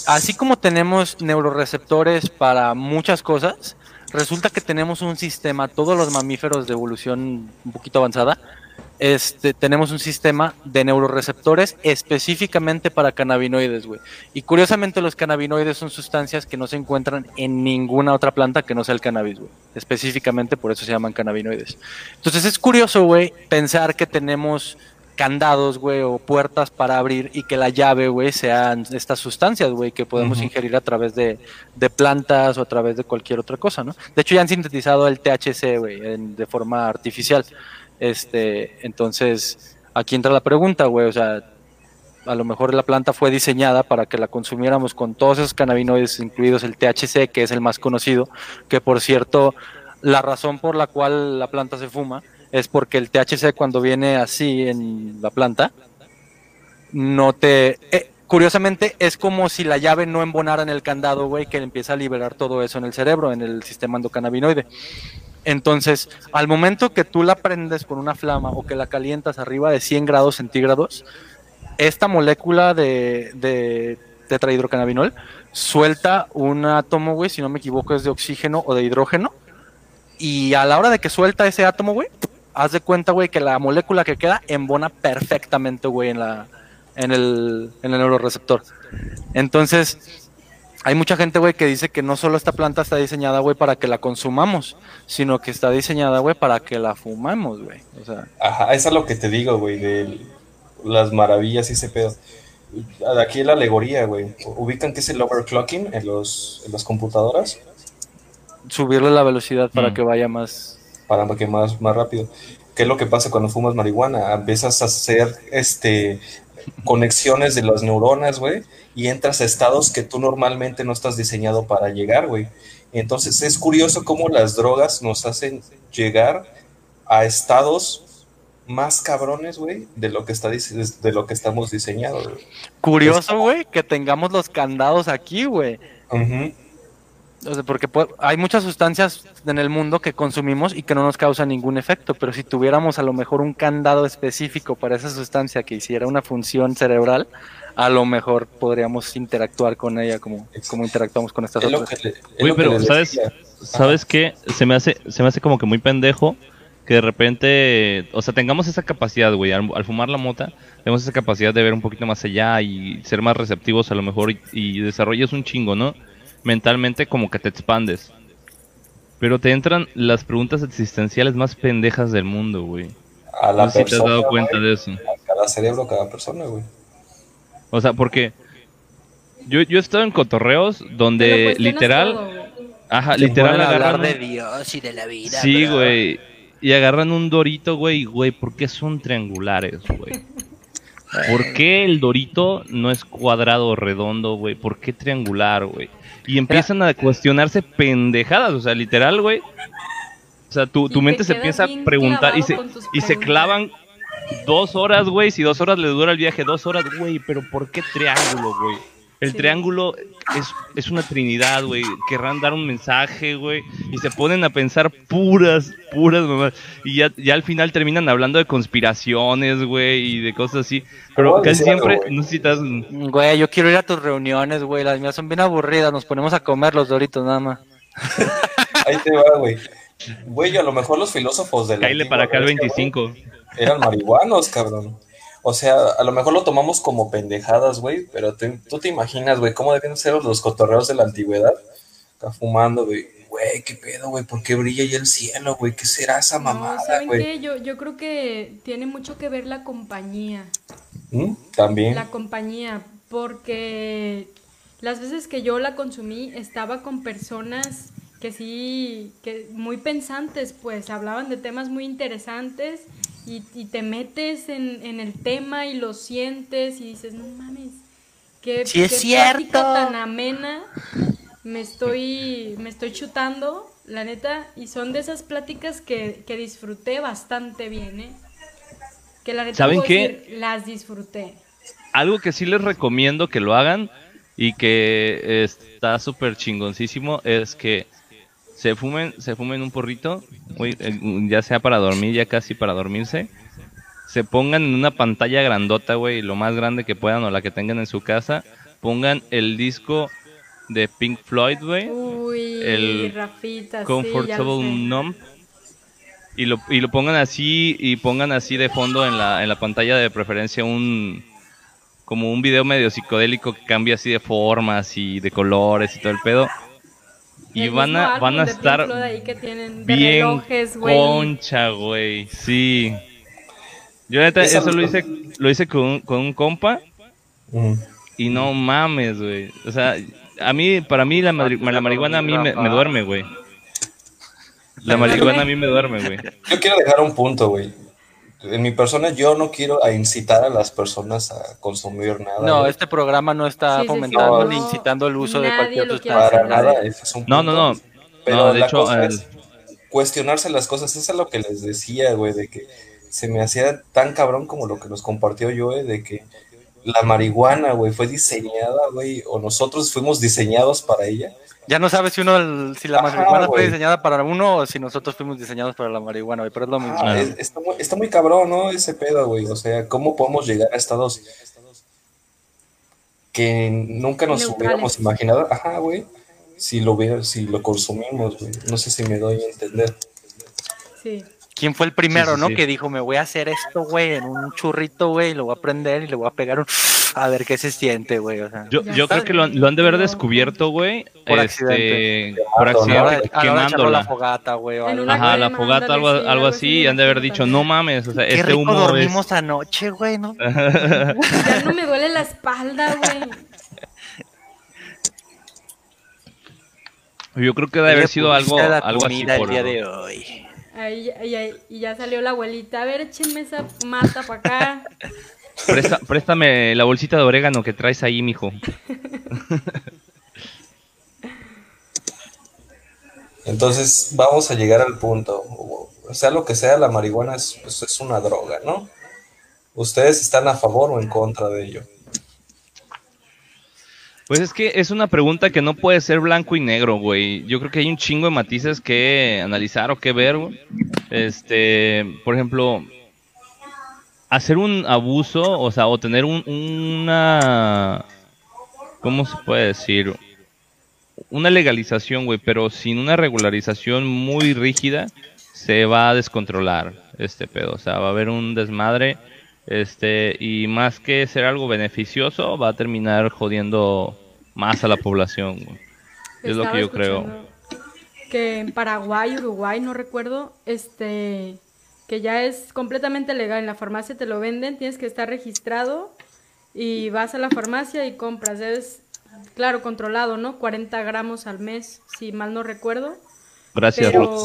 Así como tenemos neuroreceptores para muchas cosas, resulta que tenemos un sistema, todos los mamíferos de evolución un poquito avanzada, este, tenemos un sistema de neuroreceptores específicamente para cannabinoides, güey. Y curiosamente los cannabinoides son sustancias que no se encuentran en ninguna otra planta que no sea el cannabis, güey. Específicamente por eso se llaman cannabinoides. Entonces es curioso, güey, pensar que tenemos candados, güey, o puertas para abrir y que la llave, güey, sean estas sustancias, güey, que podemos ingerir a través de, de, plantas o a través de cualquier otra cosa, ¿no? De hecho ya han sintetizado el THC, güey, de forma artificial. Este, entonces, aquí entra la pregunta, güey, o sea, a lo mejor la planta fue diseñada para que la consumiéramos con todos esos cannabinoides, incluidos el THC, que es el más conocido, que por cierto, la razón por la cual la planta se fuma es porque el THC cuando viene así en la planta, no te... Eh, curiosamente es como si la llave no embonara en el candado, güey, que empieza a liberar todo eso en el cerebro, en el sistema endocannabinoide. Entonces, al momento que tú la prendes con una flama o que la calientas arriba de 100 grados centígrados, esta molécula de, de tetrahidrocannabinol suelta un átomo, güey, si no me equivoco, es de oxígeno o de hidrógeno. Y a la hora de que suelta ese átomo, güey, haz de cuenta, güey, que la molécula que queda embona perfectamente, güey, en, la, en, el, en el neuroreceptor. Entonces, hay mucha gente, güey, que dice que no solo esta planta está diseñada, güey, para que la consumamos, sino que está diseñada, güey, para que la fumamos, güey. O sea. Ajá, eso es lo que te digo, güey, de las maravillas y ese pedo. Aquí la alegoría, güey. ¿Ubican qué es el overclocking en, los, en las computadoras? Subirle la velocidad para mm. que vaya más. Para que más, más rápido. ¿Qué es lo que pasa cuando fumas marihuana? Empiezas a hacer este conexiones de las neuronas, güey, y entras a estados que tú normalmente no estás diseñado para llegar, güey. Entonces es curioso cómo las drogas nos hacen llegar a estados más cabrones, güey, de lo que está de lo que estamos diseñados. Curioso, güey, que tengamos los candados aquí, güey. O sea, porque hay muchas sustancias en el mundo que consumimos y que no nos causan ningún efecto, pero si tuviéramos a lo mejor un candado específico para esa sustancia que hiciera una función cerebral, a lo mejor podríamos interactuar con ella como, como interactuamos con estas otras. Uy, pero ¿sabes, ¿sabes qué? Se me, hace, se me hace como que muy pendejo que de repente, o sea, tengamos esa capacidad, güey, al, fumar la mota, tenemos esa capacidad de ver un poquito más allá y ser más receptivos a lo mejor y, y desarrollas un chingo, ¿no? Mentalmente como que te expandes. Pero te entran las preguntas existenciales más pendejas del mundo, güey. A la no sé si te has dado cuenta de eso. A cada cerebro, cada persona, güey. O sea, porque yo, yo he estado en cotorreos donde literal... ajá, literal hablar de Dios y de la vida. Sí, güey. y agarran un dorito, güey, y, güey, ¿por qué son triangulares, güey? ¿Por [LAUGHS] qué el dorito no es cuadrado o redondo, güey? ¿Por qué triangular, güey? Y empiezan a cuestionarse pendejadas, o sea, literal, güey. O sea, tu, tu te mente se empieza a preguntar y se, y se clavan dos horas, güey. Si dos horas le dura el viaje, dos horas, güey. Pero ¿por qué triángulo, güey? El Sí. triángulo es, es una trinidad, güey. Querrán dar un mensaje, güey. Y se ponen a pensar puras, puras mamás. Y ya, ya al final terminan hablando de conspiraciones, güey, y de cosas así. Pero casi siempre, güey. no Güey, yo quiero ir a tus reuniones, güey. Las mías son bien aburridas. Nos ponemos a comer los doritos nada más. [LAUGHS] Ahí te va, güey. Güey, a lo mejor los filósofos de la Cáile para acá el 25. eran marihuanos, cabrón. O sea, a lo mejor lo tomamos como pendejadas, güey, pero te- tú te imaginas, güey, cómo deben ser los cotorreos de la antigüedad. Acá fumando, güey. Güey, qué pedo, güey, ¿por qué brilla ahí el cielo, güey? ¿Qué será esa No, mamada, ¿saben güey? qué? Yo, yo creo que tiene mucho que ver la compañía. ¿Mm? También. La compañía, porque las veces que yo la consumí estaba con personas que sí, que muy pensantes, pues hablaban de temas muy interesantes y, y te metes en, en el tema y lo sientes y dices, no mames, qué, Sí es qué cierto. plática tan amena me estoy, me estoy chutando, la neta, y son de esas pláticas que, que disfruté bastante bien, ¿eh? Que la neta ¿Saben puedo qué? decir, las disfruté. Algo que sí les recomiendo que lo hagan y que está súper chingoncísimo es que se fumen, se fumen un porrito, ya sea para dormir, ya casi para dormirse. Se pongan en una pantalla grandota, güey, lo más grande que puedan o la que tengan en su casa. Pongan el disco de Pink Floyd, güey. Uy, el Rafita, sí, Comfortable sé. Numb. Y lo, y lo pongan así y pongan así de fondo en la, en la pantalla de preferencia un como un video medio psicodélico que cambia así de formas y de colores y todo el pedo. Y van a, van a estar Floyd ahí que tienen de bien relojes, güey. concha, güey. Sí. Yo neta, eso lo hice, lo hice con, un- con un compa Mm. y no mames, güey. O sea, a mí, para mí la, mari- la marihuana a mí me, me duerme, güey. La marihuana a mí me duerme, güey. Yo quiero dejar un punto, güey. En mi persona, yo no quiero a incitar a las personas a consumir nada. No, este programa no está Sí, sí, sí. fomentando No, ni no. incitando el uso de cualquier sustancia. Para hacer. nada, ese es un No, no, punto. no. Pero No, de la hecho, cosa el- es cuestionarse las cosas. Eso es lo que les decía, güey, de que se me hacía tan cabrón como lo que nos compartió Joe, de que la marihuana, güey, fue diseñada, güey, o nosotros fuimos diseñados para ella. Ya no sabes si uno, si la Ajá, marihuana fue diseñada para uno o si nosotros fuimos diseñados para la marihuana, güey, pero es lo mismo. Ah, es- está, muy, está muy cabrón, ¿no? Ese pedo, güey. O sea, ¿cómo podemos llegar a estados que nunca nos Neutrales. hubiéramos imaginado? Ajá, güey. Si lo si lo consumimos, güey. No sé si me doy a entender. Sí. ¿Quién fue el primero, Sí, sí, no? sí. Que dijo, me voy a hacer esto, güey, en un churrito, güey, lo voy a prender y le voy a pegar un... A ver qué se siente, güey, o sea. Yo, yo creo que lo, han- lo han de haber descubierto, güey. Por este, accidente. Por Quemando, ¿no? A la hora accidente, a la echarlo a la quemándola. fogata, güey. algo. Ajá, la fogata, algo, sí, algo algo así, y han de haber dicho, no mames, o sea, Qué este rico humo dormimos es... anoche, güey, ¿no? Ya no me duele la espalda, güey. Yo creo que debe haber sido algo, Puse la algo así por... el día de hoy. Ahí, ahí- ahí- y ya salió la abuelita. A ver, échenme esa mata para acá. Presta- préstame la bolsita de orégano que traes ahí, mijo. Entonces, vamos a llegar al punto. O sea, lo que sea, la marihuana es, pues, es una droga, ¿no? ¿Ustedes están a favor o en contra de ello? Pues es que es una pregunta que no puede ser blanco y negro, güey. Yo creo que hay un chingo de matices que analizar o que ver, güey. Este, por ejemplo, hacer un abuso, o sea, o tener un, una, ¿cómo se puede decir? Una legalización, güey, pero sin una regularización muy rígida, se va a descontrolar este pedo. O sea, va a haber un desmadre, este, y más que ser algo beneficioso, va a terminar jodiendo más a la población, güey. Es lo que yo creo. Que en Paraguay, Uruguay, no recuerdo, este, que ya es completamente legal. En la farmacia te lo venden, tienes que estar registrado y vas a la farmacia y compras. Es, claro, controlado, ¿no? 40 gramos al mes, si mal no recuerdo. Gracias, Pero-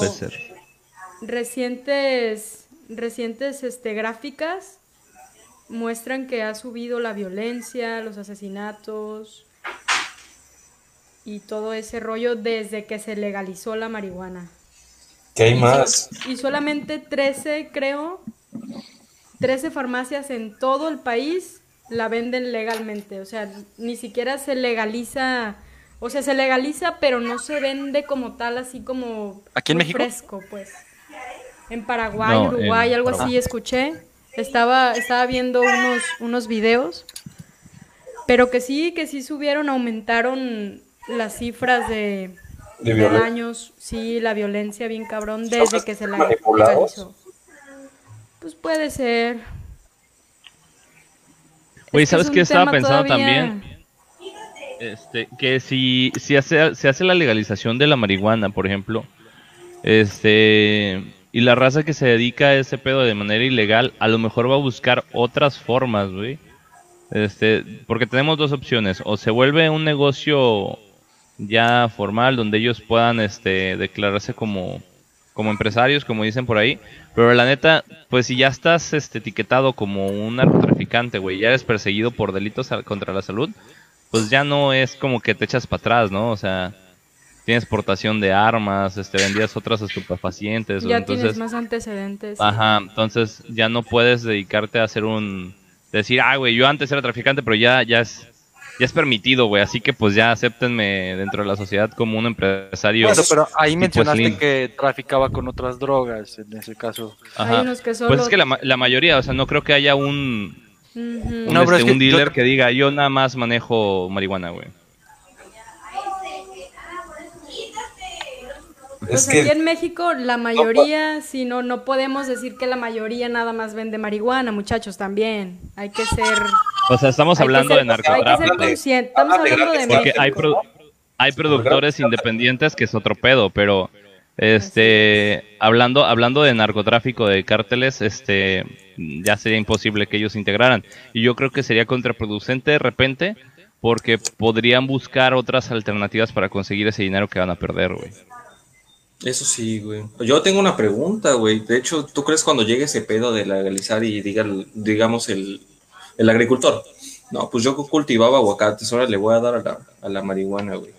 recientes, recientes este, gráficas muestran que ha subido la violencia, los asesinatos y todo ese rollo desde que se legalizó la marihuana. ¿Qué hay Y más? Y solamente 13, creo, 13 farmacias en todo el país la venden legalmente. O sea, ni siquiera se legaliza, o sea, se legaliza, pero no se vende como tal, así como ¿Aquí en México? fresco, pues. En Paraguay, No, Uruguay, en algo Paraguay. así escuché. Estaba, estaba viendo unos, unos videos, pero que sí, que sí subieron, aumentaron las cifras de, De daños, sí, la violencia bien cabrón desde que se la manipulados? Pues puede ser. Güey, Es que es ¿sabes qué estaba pensando todavía- también? Este, que si, si, hace, se hace la legalización de la marihuana, por ejemplo, este, y la raza que se dedica a ese pedo de manera ilegal, a lo mejor va a buscar otras formas, güey. Este, porque tenemos dos opciones, o se vuelve un negocio ya formal donde ellos puedan este declararse como como empresarios, como dicen por ahí, pero la neta, pues si ya estás este etiquetado como un narcotraficante, güey, ya eres perseguido por delitos contra la salud, pues ya no es como que te echas para atrás, ¿no? O sea, tienes portación de armas, este vendías otras estupefacientes, Ya entonces tienes más antecedentes. Ajá, entonces ya no puedes dedicarte a hacer un... Decir, ah, güey, yo antes era traficante, pero ya, ya es... Ya es permitido, güey, así que pues ya acéptenme dentro de la sociedad como un empresario. Bueno, pero ahí tipo mencionaste Slim. que traficaba con otras drogas, en ese caso. Hay Ajá. unos que solo... Pues es que la, la mayoría, o sea, no creo que haya un, Ujú. un, No, pero este, es que un dealer yo- que diga, yo nada más manejo marihuana, güey. Pues Es aquí que en México la mayoría, si no, no podemos decir que la mayoría nada más vende marihuana, muchachos, también. Hay que ser... O sea, estamos hablando ser- de Hay que ser narcotráfico. conscientes. Estamos hablando de Porque México. hay, pro- hay productores independientes que es otro pedo, pero este hablando hablando de narcotráfico de cárteles, este ya sería imposible que ellos se integraran y yo creo que sería contraproducente de repente porque podrían buscar otras alternativas para conseguir ese dinero que van a perder, güey. Eso sí, güey. Yo tengo una pregunta, güey. De hecho, ¿tú crees cuando llegue ese pedo de legalizar y diga, digamos, el, el agricultor? No, pues yo cultivaba aguacates, ahora le voy a dar a la, a la marihuana, güey.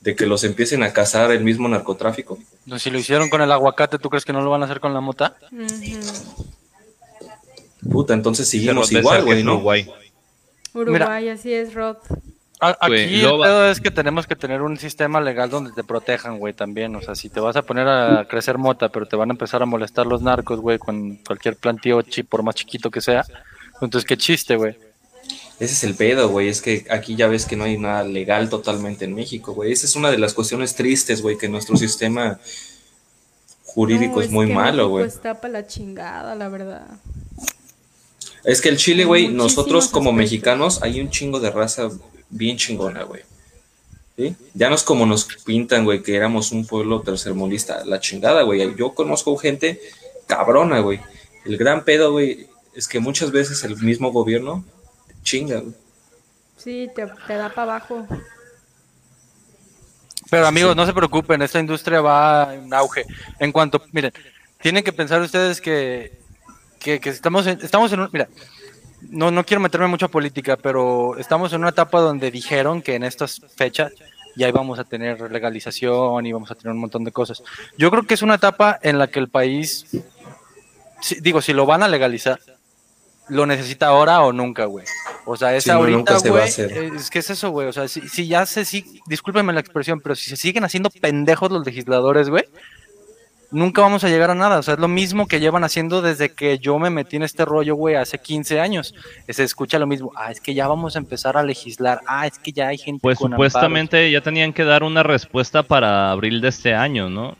De que los empiecen a cazar el mismo narcotráfico. No, si lo hicieron con el aguacate, ¿tú crees que no lo van a hacer con la mota? Puta, entonces seguimos igual, güey, ¿no? Uruguay. Uruguay, así es, Rod. Aquí el pedo es que tenemos que tener un sistema legal donde te protejan, güey, también. O sea, si te vas a poner a crecer mota, pero te van a empezar a molestar los narcos, güey, con cualquier plantío, chi- por más chiquito que sea, entonces qué chiste, güey. Ese es el pedo, güey. Es que aquí ya ves que no hay nada legal totalmente en México, güey. Esa es una de las cuestiones tristes, güey, que nuestro sistema jurídico No, es muy que malo, güey. está para la chingada, la verdad. Es que el Chile, güey, nosotros como aspectos. mexicanos hay un chingo de raza bien chingona, güey. ¿Sí? Ya no es como nos pintan, güey, que éramos un pueblo tercermundista. La chingada, güey. Yo conozco gente cabrona, güey. El gran pedo, güey, es que muchas veces el mismo gobierno chinga, güey. Sí, te, te da para abajo. Pero amigos, no se preocupen, esta industria va en auge. En cuanto, miren, tienen que pensar ustedes que, que, que estamos en, estamos en un, mira, no, no quiero meterme mucho a política, pero estamos en una etapa donde dijeron que en estas fechas ya íbamos a tener legalización y vamos a tener un montón de cosas. Yo creo que es una etapa en la que el país, si- digo, si lo van a legalizar, lo necesita ahora o nunca, güey. O sea, es Sí, ahorita, güey. Es que es eso, güey. O sea, si, si ya se discúlpenme la expresión, pero si se siguen haciendo pendejos los legisladores, güey, nunca vamos a llegar a nada. O sea, es lo mismo que llevan haciendo desde que yo me metí en este rollo, güey, hace 15 años. Se escucha lo mismo. Ah, es que ya vamos a empezar a legislar. Ah, es que ya hay gente Pues con supuestamente ya tenían que dar una respuesta para abril de este año, ¿no?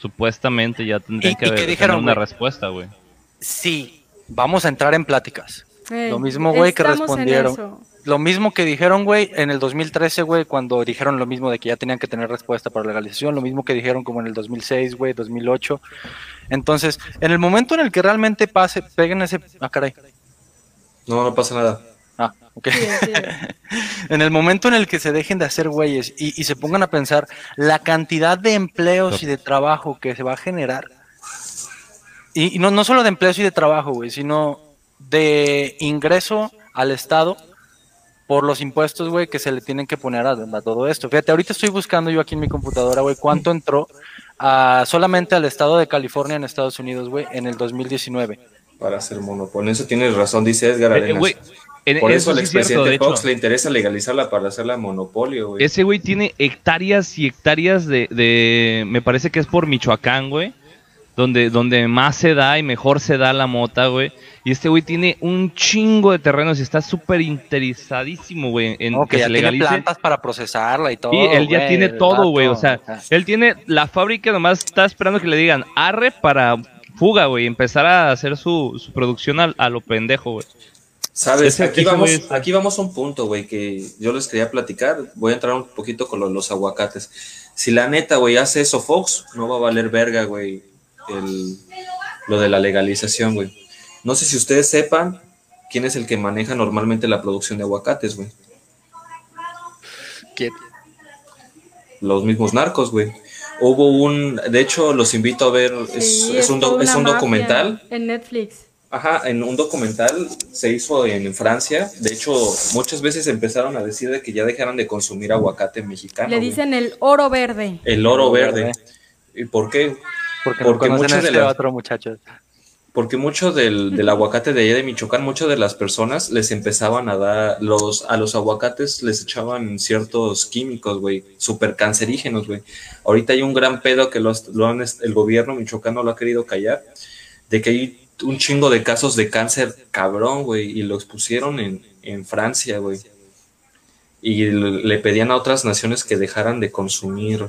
Supuestamente ya tendrían ¿Y- que haber- dijeron, tener una respuesta, güey. Sí, vamos a entrar en pláticas. Eh, Lo mismo, güey, que respondieron. Lo mismo que dijeron, güey, en el 2013, güey, cuando dijeron lo mismo de que ya tenían que tener respuesta para legalización, lo mismo que dijeron como en el 2006, güey, 2008. Entonces, en el momento en el que realmente pase, peguen ese... Ah, caray. No, no pasa nada. Ah, ok. Sí. [LAUGHS] En el momento en el que se dejen de hacer güeyes y, y se pongan a pensar la cantidad de empleos y de trabajo que se va a generar, Y, y no, no solo de empleos y de trabajo, güey, sino de ingreso al Estado por los impuestos, güey, que se le tienen que poner a, a todo esto. Fíjate, ahorita estoy buscando yo aquí en mi computadora, güey, cuánto entró a, solamente al estado de California en Estados Unidos, güey, en el 2019. Para hacer monopolio. En eso tienes razón, dice Edgar Eh, eh, Arenas. en- Por eso eso al sí es cierto, expresidente de Fox hecho. le interesa legalizarla para hacerla monopolio, güey. Ese güey tiene hectáreas y hectáreas de, de- me parece que es por Michoacán, güey, donde, donde más se da y mejor se da la mota, güey. Y este güey tiene un chingo de terrenos y está súper interesadísimo, güey, en que, ya se tiene legalice. plantas para procesarla y todo. Y él ya güey, tiene todo, güey. O sea, él tiene la fábrica, nomás está esperando que le digan arre para fuga, güey. Empezar a hacer su, su producción a, a lo pendejo, güey. Sabes, Ese aquí vamos, es- aquí vamos a un punto, güey, que yo les quería platicar. Voy a entrar un poquito con lo- los aguacates. Si la neta, güey, hace eso Fox, no va a valer verga, güey, el, lo de la legalización, güey. No sé si ustedes sepan quién es el que maneja normalmente la producción de aguacates, güey. ¿Quién? Los mismos narcos, güey. Hubo un, de hecho, los invito a ver, es, Sí, es un, do- es un documental. En Netflix. Ajá, en un documental se hizo en Francia. De hecho, muchas veces empezaron a decir de que ya dejaran de consumir aguacate mexicano. Le güey. dicen el oro verde. el oro Oro verde. verde. ¿Y por qué? Porque, Porque no conocen muchos a de este las- otro muchacho. Porque mucho del, del aguacate de allá de Michoacán, muchas de las personas les empezaban a dar, los, a los aguacates les echaban ciertos químicos, güey, súper cancerígenos, güey. Ahorita hay un gran pedo que los, lo han, el gobierno michoacano lo ha querido callar, de que hay un chingo de casos de cáncer cabrón, güey, y los pusieron en, en Francia, güey. Y le pedían a otras naciones que dejaran de consumir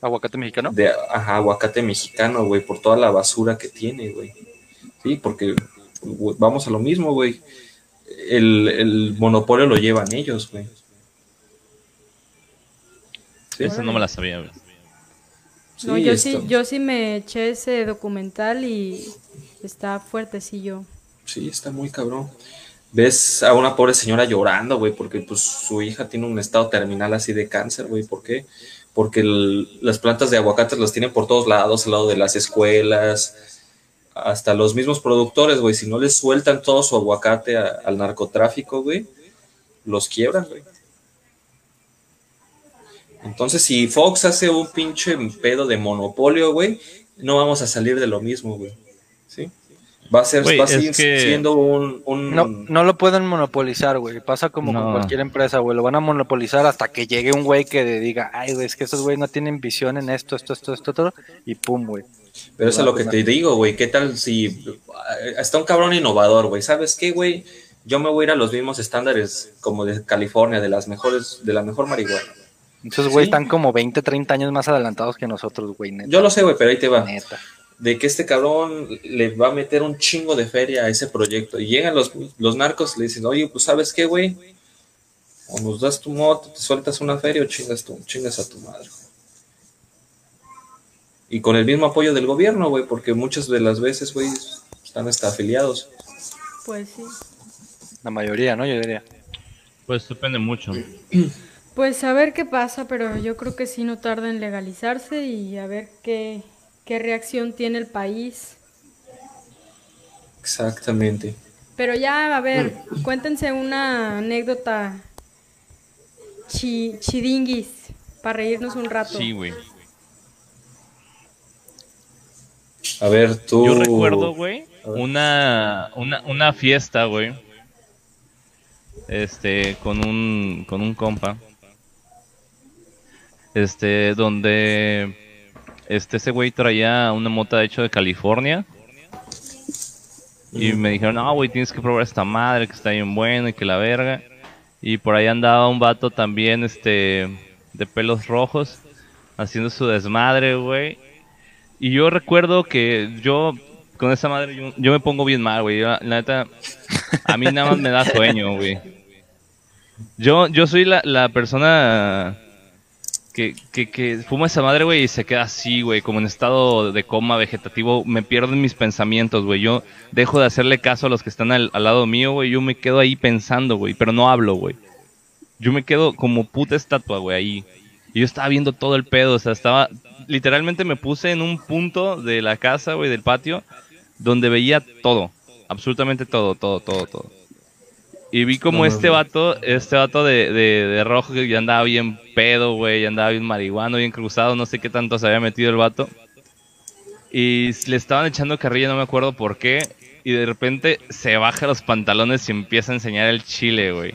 Aguacate mexicano. de ajá, aguacate mexicano, güey, por toda la basura que tiene, güey. Sí, porque vamos a lo mismo, güey. El, el monopolio lo llevan ellos, güey. Sí, Esa no me la sabía, güey. No, Sí, yo esto- sí, yo sí me eché ese documental y está fuertecillo. Sí, está muy cabrón. Ves a una pobre señora llorando, güey, porque pues su hija tiene un estado terminal así de cáncer, güey. ¿Por qué? Porque las plantas de aguacates las tienen por todos lados, al lado de las escuelas, hasta los mismos productores, güey. Si no les sueltan todo su aguacate al narcotráfico, güey, los quiebran, güey. Entonces, si Fox hace un pinche pedo de monopolio, güey, no vamos a salir de lo mismo, güey. Va a ser, va a seguir que- siendo un, un- No, no lo pueden monopolizar, güey. Pasa como No. con cualquier empresa, güey. Lo van a monopolizar hasta que llegue un güey que diga, ay, güey, es que estos güey no tienen visión en esto, esto, esto, esto, todo. Y pum, güey. Pero eso es lo que te digo, güey. ¿Qué tal si eh, está un cabrón innovador, güey? ¿Sabes qué, güey? Yo me voy a ir a los mismos estándares como de California, de las mejores, de la mejor marihuana. Esos güey Sí. están como 20, 30 años más adelantados que nosotros, güey. Yo lo sé, güey, pero ahí te va. Neta. De que este cabrón le va a meter un chingo de feria a ese proyecto. Y llegan los, los narcos y le dicen, oye, pues ¿sabes qué, güey? O nos das tu moto, te sueltas una feria o chingas, tu, chingas a tu madre. Y con el mismo apoyo del gobierno, güey, porque muchas de las veces, güey, están hasta afiliados. Pues sí. La mayoría, ¿no? Yo diría. Pues depende mucho. Pues a ver qué pasa, pero yo creo que sí no tarda en legalizarse y a ver qué, qué reacción tiene el país. Exactamente. Pero ya, a ver, cuéntense una anécdota chi- chidinguis para reírnos un rato. Sí, güey. A ver, tú. Yo recuerdo, güey, una, una, una fiesta, güey. Este, con un, con un compa. Este, donde, este, ese güey traía una mota hecho de California. Y me dijeron, no, güey, tienes que probar esta madre que está bien buena y que la verga. Y por ahí andaba un vato también, este, de pelos rojos, haciendo su desmadre, güey. Y yo recuerdo que yo, con esa madre, yo, me pongo bien mal, güey. La, neta, a mí nada más me da sueño, güey. Yo, yo soy la, la persona que, que, que fuma esa madre, güey, y se queda así, güey, como en estado de coma vegetativo. Me pierden mis pensamientos, güey. Yo dejo de hacerle caso a los que están al, al lado mío, güey. Yo me quedo ahí pensando, güey, pero no hablo, güey. Yo me quedo como puta estatua, güey, ahí. Y yo estaba viendo todo el pedo, o sea, estaba... Literalmente me puse en un punto de la casa, güey, del patio, donde veía todo, absolutamente todo, todo, todo, todo. Y vi como este vato, este vato de, de, de rojo que ya andaba bien pedo, güey, ya andaba bien marihuano, bien cruzado, no sé qué tanto se había metido el vato. Y le estaban echando carrilla, no me acuerdo por qué. Y de repente se baja los pantalones y empieza a enseñar el chile, güey.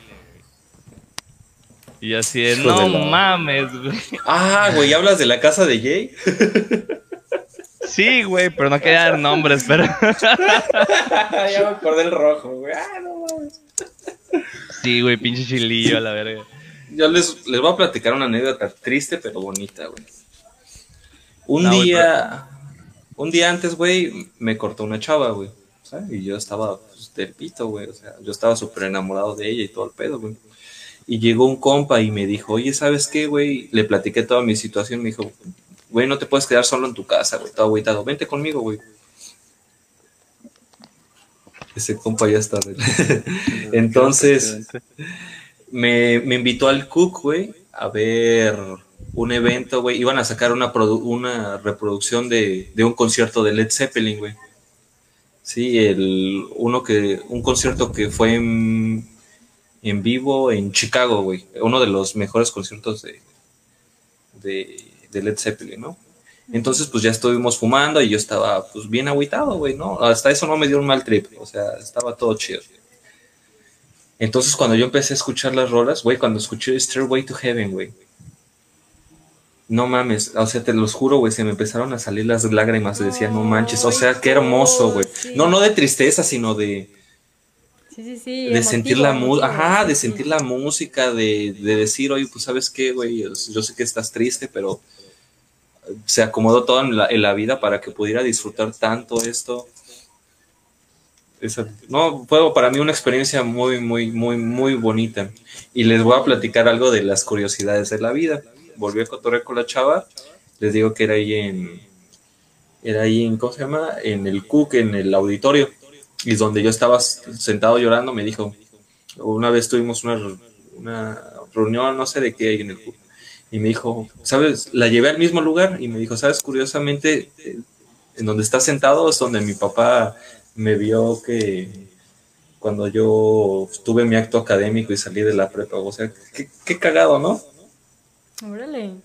Y así de, Hijo no de la- mames, güey. Ah, güey, ¿hablas de la casa de Jay? Sí, güey, pero no quería dar nombres, pero... [LAUGHS] ya me acordé el rojo, güey. Ah, no mames. Sí, güey, pinche chilillo a la verga. Yo les, les voy a platicar una anécdota triste pero bonita, güey. Un No, güey, día, un día antes, güey, me cortó una chava, güey. Y yo estaba pues, del pito, güey. O sea, yo estaba súper enamorado de ella y todo el pedo, güey. Y llegó un compa y me dijo, oye, ¿sabes qué, güey? Le platiqué toda mi situación. Me dijo, güey, no te puedes quedar solo en tu casa, güey. Todo agüitado. Vente conmigo, güey. Ese compa ya está. [LAUGHS] Entonces, me, me invitó al Cook, güey, a ver un evento, güey. Iban a sacar una, una reproducción de, de un concierto de Led Zeppelin, güey. Sí, el, uno que, un concierto que fue en, en vivo en Chicago, güey. Uno de los mejores conciertos de, de, de Led Zeppelin, ¿no? Entonces, pues ya estuvimos fumando y yo estaba, pues, bien agüitado, güey, ¿no? Hasta eso no me dio un mal trip, o sea, estaba todo chido. Entonces, cuando yo empecé a escuchar las rolas, güey, cuando escuché Stairway to Heaven, güey, no mames, o sea, te los juro, güey, se me empezaron a salir las lágrimas decía, no manches, o sea, qué hermoso, güey. Sí. No, no de tristeza, sino de, Sí, sí, sí. de emotivo, sentir la música, ajá, de sentir la música, de, de decir, oye, pues sabes qué, güey, yo sé que estás triste, pero se acomodó todo en la, en la vida para que pudiera disfrutar tanto esto. Esa- no, fue para mí una experiencia muy, muy, muy, muy bonita. Y les voy a platicar algo de las curiosidades de la vida. Volví a cotorrear con la chava, les digo que era ahí en, era ahí en, ¿cómo se llama? En el Cook, en el auditorio. Y donde yo estaba sentado llorando, me dijo, una vez tuvimos una, una reunión, no sé de qué, en el Cook. Y me dijo, ¿sabes? La llevé al mismo lugar y me dijo, ¿sabes? Curiosamente, eh, en donde está sentado es donde mi papá me vio que cuando yo tuve mi acto académico y salí de la prepa. O sea, qué, qué cagado, ¿no? Órale.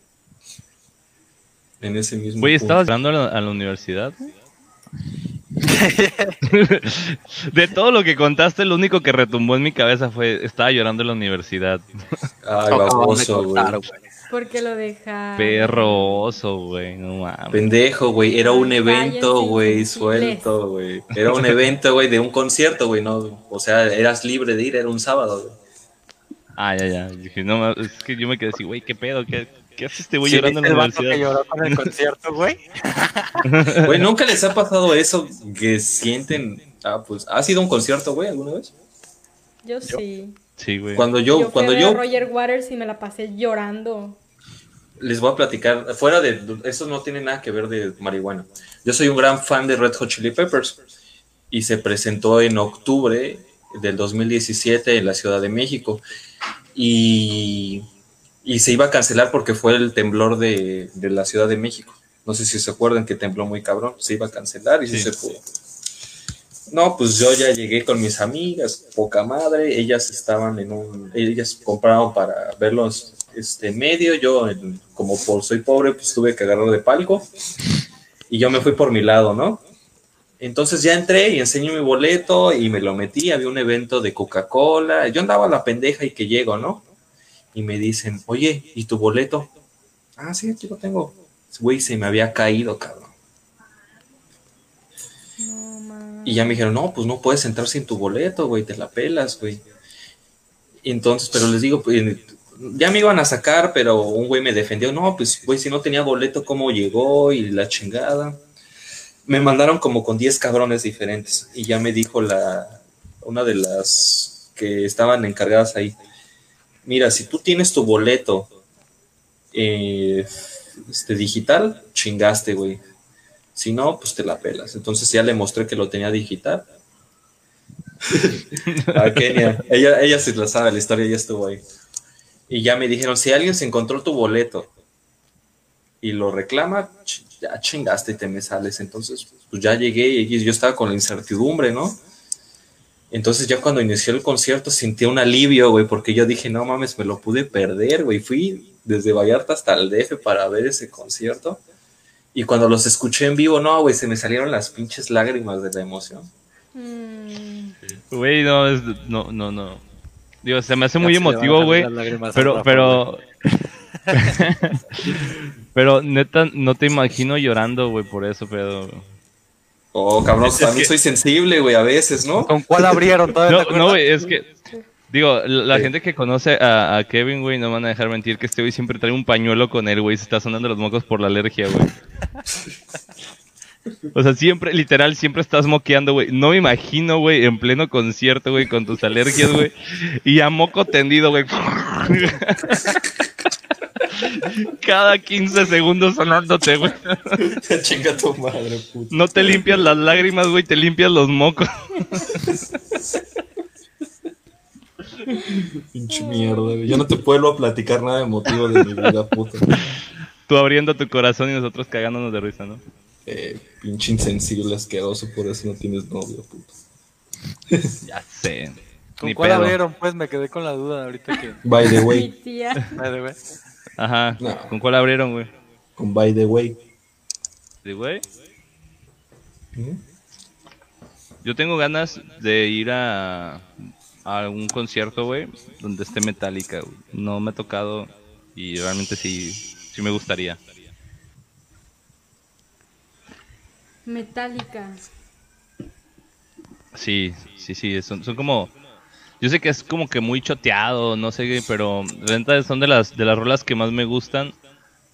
En ese mismo punto. ¿estabas llegando a la, a la universidad? [LAUGHS] De todo lo que contaste, lo único que retumbó en mi cabeza fue, estaba llorando en la universidad. Ay, baboso, güey. Porque lo deja. Perroso, güey, no mames. Pendejo, güey. Era un evento, güey, suelto, güey. Era un evento, güey, de un concierto, güey, no. O sea, eras libre de ir, era un sábado, güey. Ah, ya, ya. Dije, no, mames, es que yo me quedé así, güey, ¿qué pedo? ¿Qué, qué hace este güey ¿Sí llorando en la vato que universidad? lloró con el [LAUGHS] concierto, güey? [LAUGHS] Güey, ¿nunca les ha pasado eso que sienten? Ah, pues, ¿ha sido un concierto, güey, alguna vez? Yo sí. Sí, güey. Cuando Yo, yo, cuando yo a Roger Waters y me la pasé llorando. les voy a platicar, fuera de, eso no tiene nada que ver de marihuana. Yo soy un gran fan de Red Hot Chili Peppers y se presentó en octubre del 2017 en la Ciudad de México y, y se iba a cancelar porque fue el temblor de, de la Ciudad de México. No sé si se acuerdan que tembló muy cabrón, se iba a cancelar y sí, Sí. se pudo. No, pues yo ya llegué con mis amigas, poca madre, ellas estaban en un, ellas compraron para verlos este medio, yo como por soy pobre, pues tuve que agarrar de palco y yo me fui por mi lado, ¿no? Entonces ya entré y enseñé mi boleto y me lo metí, había un evento de Coca-Cola, yo andaba a la pendeja y que llego, ¿no? Y me dicen, oye, ¿y tu boleto? Ah, sí, aquí lo tengo. Güey, se me había caído, cabrón. Y ya me dijeron, no, pues no puedes entrar sin tu boleto, güey, te la pelas, güey. Y entonces, pero les digo, pues, ya me iban a sacar, pero un güey me defendió, no, pues, güey, si no tenía boleto, ¿cómo llegó? Y la chingada. Me mandaron como con 10 cabrones diferentes. Y ya me dijo la, una de las que estaban encargadas ahí, mira, si tú tienes tu boleto eh, este, digital, chingaste, güey. Si no, pues te la pelas. Entonces ya le mostré que lo tenía digital. [LAUGHS] A Kenia. Ella, ella se la sabe la historia, ella estuvo ahí. Y ya me dijeron, si alguien se encontró tu boleto y lo reclama, ya chingaste y te me sales. Entonces, pues ya llegué y yo estaba con la incertidumbre, ¿no? Entonces ya cuando inició el concierto sentí un alivio, güey, porque yo dije, no mames, me lo pude perder, güey. Fui desde Vallarta hasta el DF para ver ese concierto. Y cuando los escuché en vivo, no, güey, se me salieron las pinches lágrimas de la emoción. Mm. Güey, no, no, no, no. Digo, se me hace muy emotivo, güey. Pero, pero... [LAUGHS] pero neta, no te imagino llorando, güey, por eso, pero... Oh, cabrón, también soy sensible, güey, a veces, ¿no? ¿Con cuál abrieron? no, no, güey, es que, digo, la gente que conoce a, Kevin, güey, no van a dejar mentir que este güey siempre trae un pañuelo con él, güey, se está sonando los mocos por la alergia, güey. [LAUGHS] O sea, siempre, literal, siempre estás moqueando, güey. No me imagino, güey, en pleno concierto, güey, con tus alergias, güey. Y a moco tendido, güey. [LAUGHS] Cada 15 segundos sonándote, güey. [LAUGHS] Chinga tu madre, puta. No te limpias las lágrimas, güey, te limpias los mocos. [LAUGHS] Pinche mierda, güey. Ya no te puedo platicar nada emotivo de mi vida, puta. Tú abriendo tu corazón y nosotros cagándonos de risa, ¿no? Eh, pinche insensible, asqueroso, por eso no tienes novio, puta. ya sé. ¿Con cuál abrieron? Pues me quedé con la duda ahorita que. By the way. [LAUGHS] By the way. Ajá. ¿Con cuál abrieron, güey? Con By the Way. ¿The Way? Yo tengo ganas de ir a, a un concierto, güey, donde esté Metallica, güey. No me ha tocado y realmente sí, sí me gustaría. Metallica. Sí, sí, sí, son, son como yo sé que es como que muy choteado, no sé, pero Renta son de las de las rolas que más me gustan.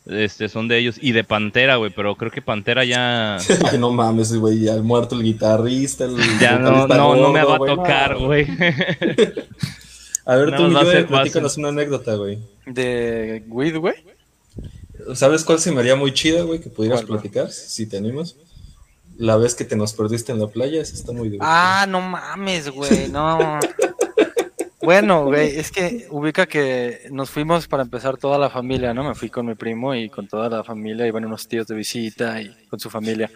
Este, son de ellos. Y de Pantera, güey, pero creo que Pantera ya. [LAUGHS] no mames, güey, ya muerto el guitarrista. El [LAUGHS] ya no, no, no, me va a tocar, güey. [LAUGHS] a ver, tú, Miguel, platícanos una anécdota, güey. ¿De Weed, güey? ¿Sabes cuál se me haría muy chida, güey, que pudieras platicar, si te animas? La vez que te nos perdiste en la playa, esa está muy divertida. Ah, no mames, güey, no. Bueno, [LAUGHS] güey, es que ubica que nos fuimos para empezar toda la familia, ¿no? Me fui con mi primo y con toda la familia, iban unos tíos de visita y con su familia.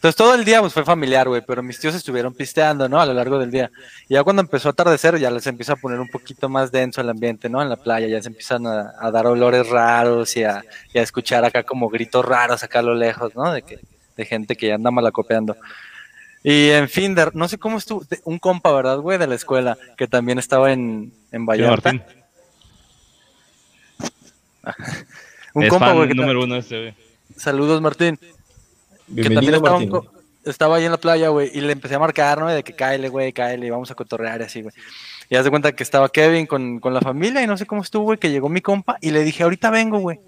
Entonces todo el día pues fue familiar, güey, pero mis tíos estuvieron pisteando, ¿no? A lo largo del día. Y ya cuando empezó a atardecer ya les empieza a poner un poquito más denso el ambiente, ¿no? En la playa ya se empiezan a, dar olores raros y a, y a, escuchar acá como gritos raros acá a lo lejos, ¿no? De, que, de gente que ya anda malacopeando. Y en fin, no sé cómo estuvo, un compa, ¿verdad, güey? De la escuela, que también estaba en, en Vallarta. [LAUGHS] un compa, güey. número uno este, güey. Saludos, Martín. que también estaba, estaba ahí en la playa, güey, y le empecé a marcar, ¿no? De que cáele, güey, cáele, vamos a cotorrear y así, güey. Y haz de cuenta que estaba Kevin con, con la familia y no sé cómo estuvo, güey, que llegó mi compa y le dije, ahorita vengo, güey.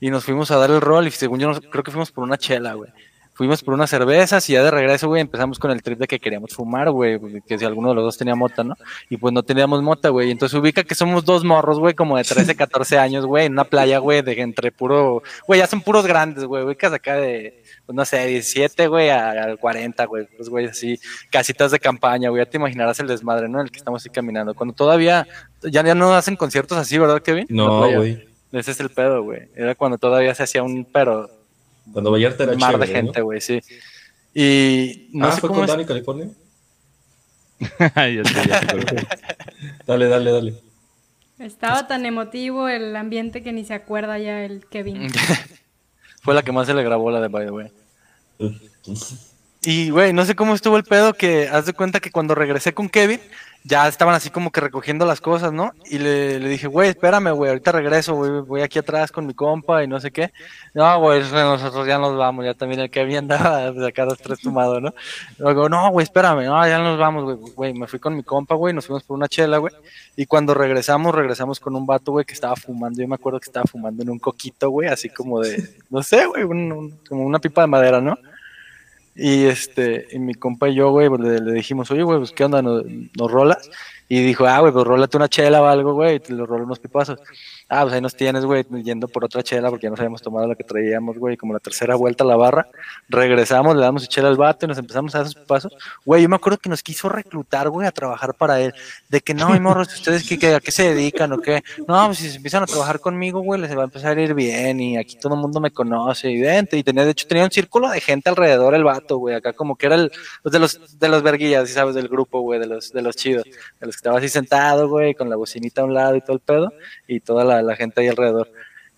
Y nos fuimos a dar el rol y según yo creo que fuimos por una chela, güey fuimos por unas cervezas y ya de regreso, güey, empezamos con el trip de que queríamos fumar, güey, que si alguno de los dos tenía mota, ¿no? Y pues no teníamos mota, güey. Entonces ubica que somos dos morros, güey, como de 13, 14 años, güey, en una playa, güey, de entre puro, güey, ya son puros grandes, güey, ubicas acá de, pues no sé, 17, güey, al 40, güey, pues, güey, así, casitas de campaña, güey, ya te imaginarás el desmadre, ¿no? En el que estamos así caminando. Cuando todavía, ya, ya no hacen conciertos así, ¿verdad, Kevin? No, güey. Ese es el pedo, güey. Era cuando todavía se hacía un, pero cuando Vallarta era mar de gente, güey, sí. Y no ah, sé ¿fue cómo con Dani, California? [LAUGHS] [LAUGHS] dale, dale, dale. Estaba tan emotivo el ambiente que ni se acuerda ya el Kevin. [LAUGHS] Fue la que más se le grabó la de By the Way. Y, güey, no sé cómo estuvo el pedo que haz de cuenta que cuando regresé con Kevin, ya estaban así como que recogiendo las cosas, ¿no? Y le, dije, güey, espérame, güey, ahorita regreso, güey, voy aquí atrás con mi compa y no sé qué. No, güey, nosotros ya nos vamos, ya también el que [LAUGHS] había andaba acá los tres tumados, ¿no? Luego, no, güey, espérame, no, ya nos vamos, güey, güey, me fui con mi compa, güey, nos fuimos por una chela, güey. Y cuando regresamos, regresamos con un vato, güey, que estaba fumando, yo me acuerdo que estaba fumando en un coquito, güey, así como de, no sé, güey, como una pipa de madera, ¿no? Y este, y mi compa y yo, güey, le, dijimos, oye, güey, pues qué onda, ¿Nos, rolas. Y dijo, ah, güey, pues rólate una chela o algo, güey, y te lo rolo unos pipazos. Ah, pues ahí nos tienes, güey, yendo por otra chela porque ya nos habíamos tomado la que traíamos, güey, como la tercera vuelta a la barra. Regresamos, le damos su chela al vato y nos empezamos a dar sus pasos. Güey, yo me acuerdo que nos quiso reclutar, güey, a trabajar para él. De que no, mi morros, ¿ustedes qué, a qué se dedican o qué? No, pues si se empiezan a trabajar conmigo, güey, les va a empezar a ir bien y aquí todo el mundo me conoce y vente. Y tenía, de hecho, tenía un círculo de gente alrededor el vato, güey, acá como que era el, pues, de los, de los verguillas, ¿sí ¿sabes? Del grupo, güey, de los, de los chidos. De los estaba así sentado, güey, con la bocinita a un lado y todo el pedo y toda la, la gente ahí alrededor.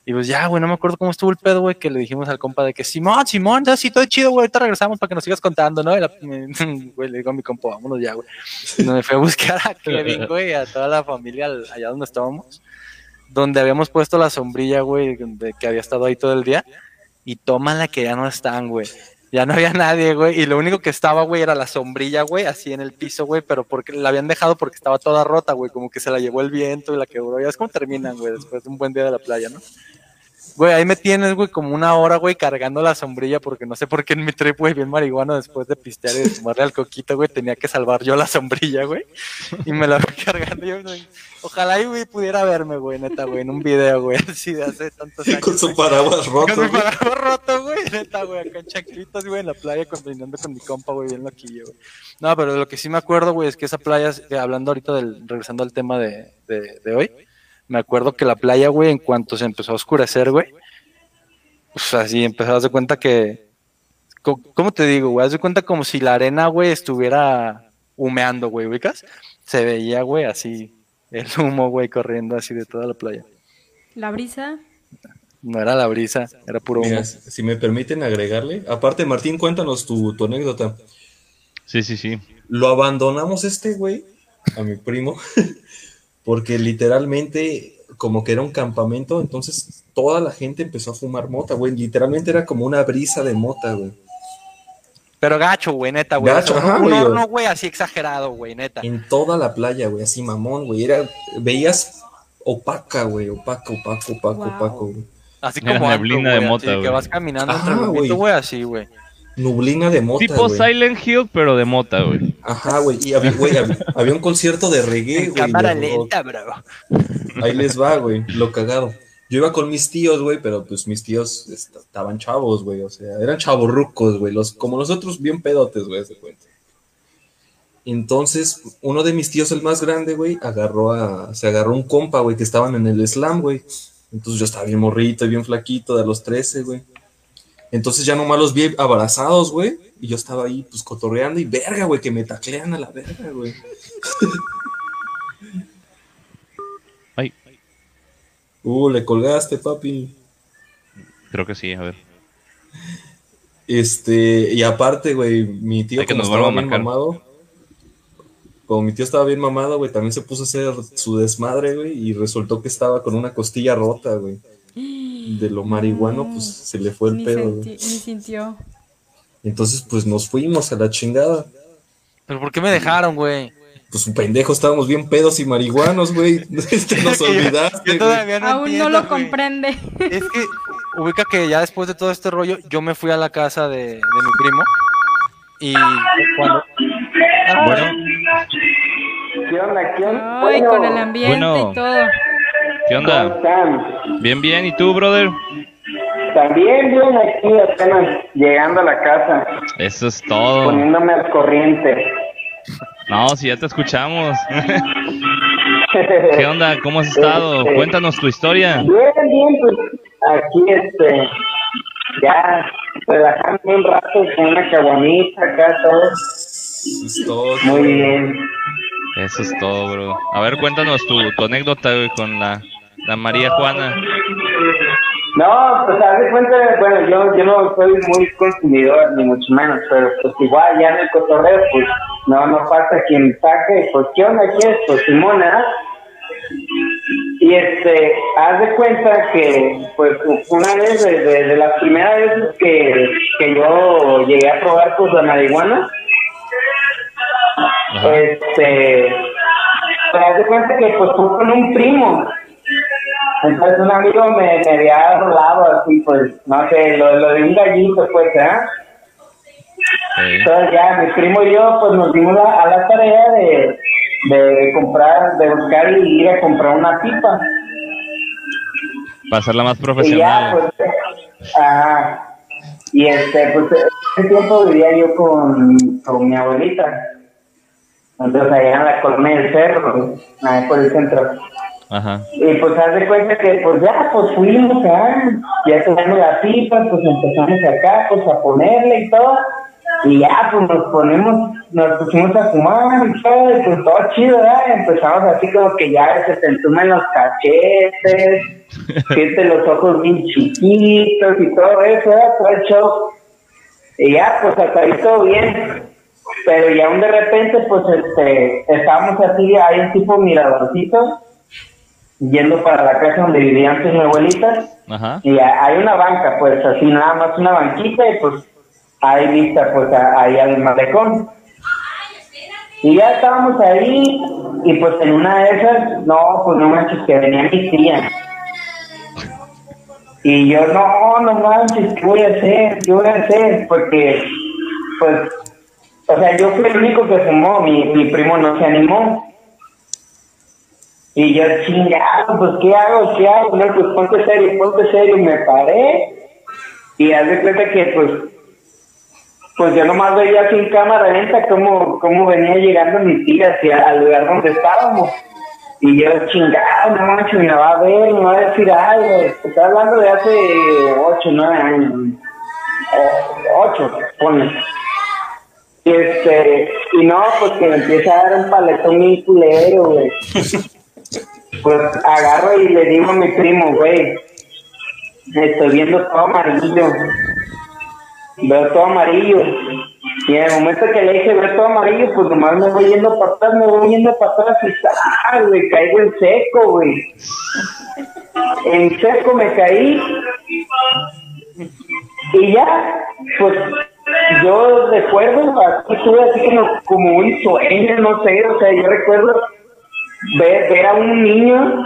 Y pues ya, güey, no me acuerdo cómo estuvo el pedo, güey, que le dijimos al compa de que Simón, Simón, ya sí, todo chido, güey, ahorita regresamos para que nos sigas contando, ¿no? Y la- [LAUGHS] güey, le digo a mi compa, vámonos ya, güey. Y me fui a buscar a [LAUGHS] Kevin, güey, a toda la familia al- allá donde estábamos, donde habíamos puesto la sombrilla, güey, de que había estado ahí todo el día, y tómala que ya no están, güey. Ya no había nadie, güey, y lo único que estaba, güey, era la sombrilla, güey, así en el piso, güey, pero porque la habían dejado porque estaba toda rota, güey, como que se la llevó el viento y la quebró. Ya es como terminan, güey, después de un buen día de la playa, ¿no? Güey, ahí me tienes, güey, como una hora, güey, cargando la sombrilla, porque no sé por qué en mi trip, güey, bien marihuana, después de pistear y de tomarle al coquito, güey, tenía que salvar yo la sombrilla, güey. Y me la fui cargando yo, güey. Ojalá y, güey, pudiera verme, güey, neta, güey, en un video, güey, así de hace tantos [LAUGHS] años. Con su güey. paraguas roto. Con mi güey. paraguas roto, güey, neta, güey, acá en güey, en la playa, combinando con mi compa, güey, bien loquillo, güey. No, pero lo que sí me acuerdo, güey, es que esa playa, hablando ahorita del, regresando al tema de, de, de hoy, me acuerdo que la playa, güey, en cuanto se empezó a oscurecer, güey, pues así empezó a darse cuenta que, ¿cómo te digo, güey? Haz de cuenta como si la arena, güey, estuviera humeando, güey, ¿ubicas? Se veía, güey, así, el humo, güey, corriendo así de toda la playa. La brisa. No era la brisa, era puro humo. Mira, si me permiten agregarle. Aparte, Martín, cuéntanos tu, tu anécdota. Sí, sí, sí. Lo abandonamos este güey, a mi primo, [LAUGHS] porque literalmente como que era un campamento, entonces toda la gente empezó a fumar mota, güey. Literalmente era como una brisa de mota, güey. Pero gacho, güey, neta, güey. Gacho, Un- ajá, un güey. horno, güey, así exagerado, güey, neta. En toda la playa, güey, así mamón, güey. Era, veías opaca, güey, opaca, opaco, opaco, Wow. opaco, güey. Así como neblina antro, de mota, que vas caminando entre güey, así, güey. Nublina de mota, tipo. Silent Hill, pero de mota, güey. Ajá, güey. Y había, güey, había, había un concierto de reggae, güey. cámara lenta, bro. Ahí les va, güey, lo cagado. Yo iba con mis tíos, güey, pero pues mis tíos est- estaban chavos, güey, o sea, eran chavorrucos, güey, los, como nosotros bien pedotes, güey, se cuenta. Entonces, uno de mis tíos, el más grande, güey, agarró a, se agarró un compa, güey, que estaban en el slam, güey. Entonces yo estaba bien morrito y bien flaquito de los 13, güey. Entonces ya nomás los vi abrazados, güey, y yo estaba ahí, pues, cotorreando y verga, güey, que me taclean a la verga, güey. [LAUGHS] Ay, Uh, le colgaste, papi. creo que sí, a ver. Este, y aparte, güey, mi tío Hay que como nos estaba bien mamado, como mi tío estaba bien mamado, güey, también se puso a hacer su desmadre, güey, y resultó que estaba con una costilla rota, güey. De lo marihuano, pues se le fue el Ni, pedo, senti- güey. ni sintió. Entonces, pues nos fuimos a la chingada. Pero ¿por qué me dejaron, güey? Pues un pendejo, estábamos bien pedos y marihuanos, güey. [LAUGHS] Este nos Que olvidaste, yo güey. todavía no Aún entiendo, no lo güey. comprende. Es que ubica que ya después de todo este rollo, yo me fui a la casa de, de mi primo y cuando... Ah, Bueno, ¿Qué onda? ¿Qué onda? Ay, Bueno, con el ambiente Bueno. y todo. ¿Qué ¿cómo onda? están? Bien, bien. ¿Y tú, brother? También bien aquí apenas llegando a la casa, Eso es todo. poniéndome al corriente. No, si ya te escuchamos. [LAUGHS] ¿Qué onda? ¿Cómo has estado? Este, Cuéntanos tu historia. Bien, bien, pues aquí este, ya relajando un rato con una caguamita acá, todo Eso es todo. muy bien. Eso es todo, bro. A ver, cuéntanos tu, tu anécdota, güey, con la, la María Juana. No, pues haz de cuenta, bueno, yo, yo no soy muy consumidor, ni mucho menos, pero pues igual ya en el cotorreo, pues no, no falta quien saque, pues ¿qué onda aquí es? Pues Simón, ¿ah? Y este, haz de cuenta que, pues una vez, de, de, de las primeras veces que, que yo llegué a probar pues la marihuana, Ajá. este, pues haz de cuenta que pues fue con un primo. Entonces un amigo me, me había rolado así, pues, no sé, lo, lo de un gallito, pues, ¿eh? Sí. Entonces ya mi primo y yo, pues nos dimos a, a la tarea de, de comprar, de buscar y ir a comprar una pipa. Para hacerla más Y ya, profesional. pues, ajá. Y este, pues, ese tiempo vivía yo con, con mi abuelita. Entonces, allá en la colonia del cerro, ahí por el centro. Ajá. Y pues, haz de cuenta que, pues, ya, pues, fuimos acá, ya teníamos la pipa, pues, empezamos acá, pues, a ponerle y todo. Y ya, pues, nos ponemos, nos pusimos a fumar y todo, y pues, todo chido, ¿verdad? Empezamos así como que ya se te entumen los cachetes, [LAUGHS] siente los ojos bien chiquitos y todo eso, ¿verdad? Todo el show. Y ya, pues hasta ahí todo bien. Pero ya un de repente, pues este, estábamos así, hay un tipo miradorcito, yendo para la casa donde vivía antes mi abuelita, Ajá. y ha- hay una banca, pues así nada más una banquita, y pues hay vista, pues a- ahí al malecón. Y ya estábamos ahí, y pues en una de esas, no, pues no manches, que venía mi tía. Y yo, no, no manches, ¿qué voy a hacer? ¿Qué voy a hacer? Porque, pues, o sea, yo fui el único que fumó, mi, mi primo no se animó. Y yo, chingado, pues, ¿qué hago? ¿Qué hago? No, pues, ponte serio, ponte serio. Me paré y haz de cuenta que, pues, pues yo nomás veía así en cámara lenta cómo, cómo venía llegando mi tía hacia al lugar donde estábamos. Y yo, chingado, no manches, me va a ver, me va a decir algo. Estoy hablando de hace ocho, nueve años. O- ocho, ponle. Y este, y no, pues que me empieza a dar un paletón bien culero, güey. [LAUGHS] Pues agarro y le digo a mi primo, güey, estoy viendo todo amarillo. Veo todo amarillo. Y en el momento que le dije veo todo amarillo, pues nomás me voy yendo para atrás, me voy yendo para atrás y ¡ah, güey! Caigo en seco, güey. En seco me caí. Y ya, pues yo recuerdo, así tuve así como, como un sueño, no sé, o sea, yo recuerdo ver, ver a un niño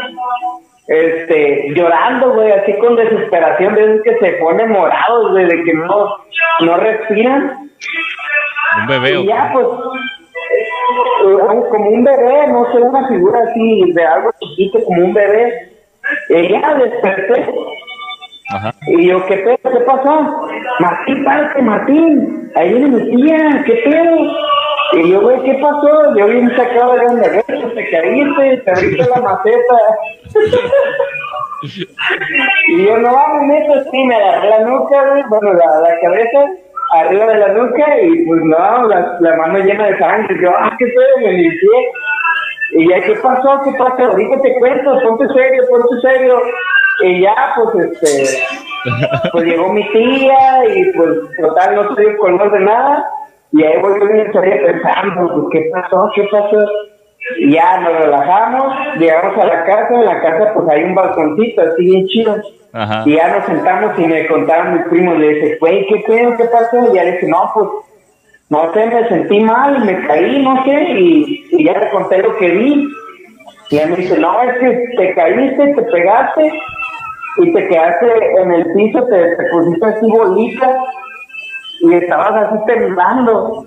este llorando, güey, así con desesperación, de que se ponen morados, güey, de que no, no respiran. Un bebé. ¿o Y ya, pues, eh, como un bebé, no sé, una figura así de algo chiquito, como un bebé. Y ya desperté. Ajá. Y yo, ¿qué pedo? ¿Qué pasó? Martín, párate, Martín. Ahí viene mi tía, ¿qué pedo? Y yo, güey, ¿qué pasó? Yo bien sacado de donde güey, te caíste, te abriste la maceta. y yo, no vamos, neta, sí, me agarré la nuca, güey, bueno, la, la cabeza, arriba de la nuca, y pues no, la, la mano llena de sangre. Yo, ah, ¿qué pedo? Me limpié. Y ya, ¿qué pasó? ¿Qué pasó? Ahorita te cuento, ponte serio, ponte serio. Y ya, pues, este, pues llegó mi tía y pues, total, no se dio color de nada. Y ahí voy yo serio pensando, pues, ¿qué pasó? ¿Qué pasó? Y ya nos relajamos, llegamos a la casa, en la casa pues hay un balconcito así bien chido. Ajá. Y ya nos sentamos y me contaron mis primos, le dije, güey, ¿qué pedo? ¿Qué pasó? Y ya le dije, no, pues, no sé, me sentí mal, me caí, no sé, y, y ya le conté lo que vi. Y él me dice, no, es que te caíste, te pegaste y te quedaste en el piso, te, te pusiste así bolita y estabas así temblando.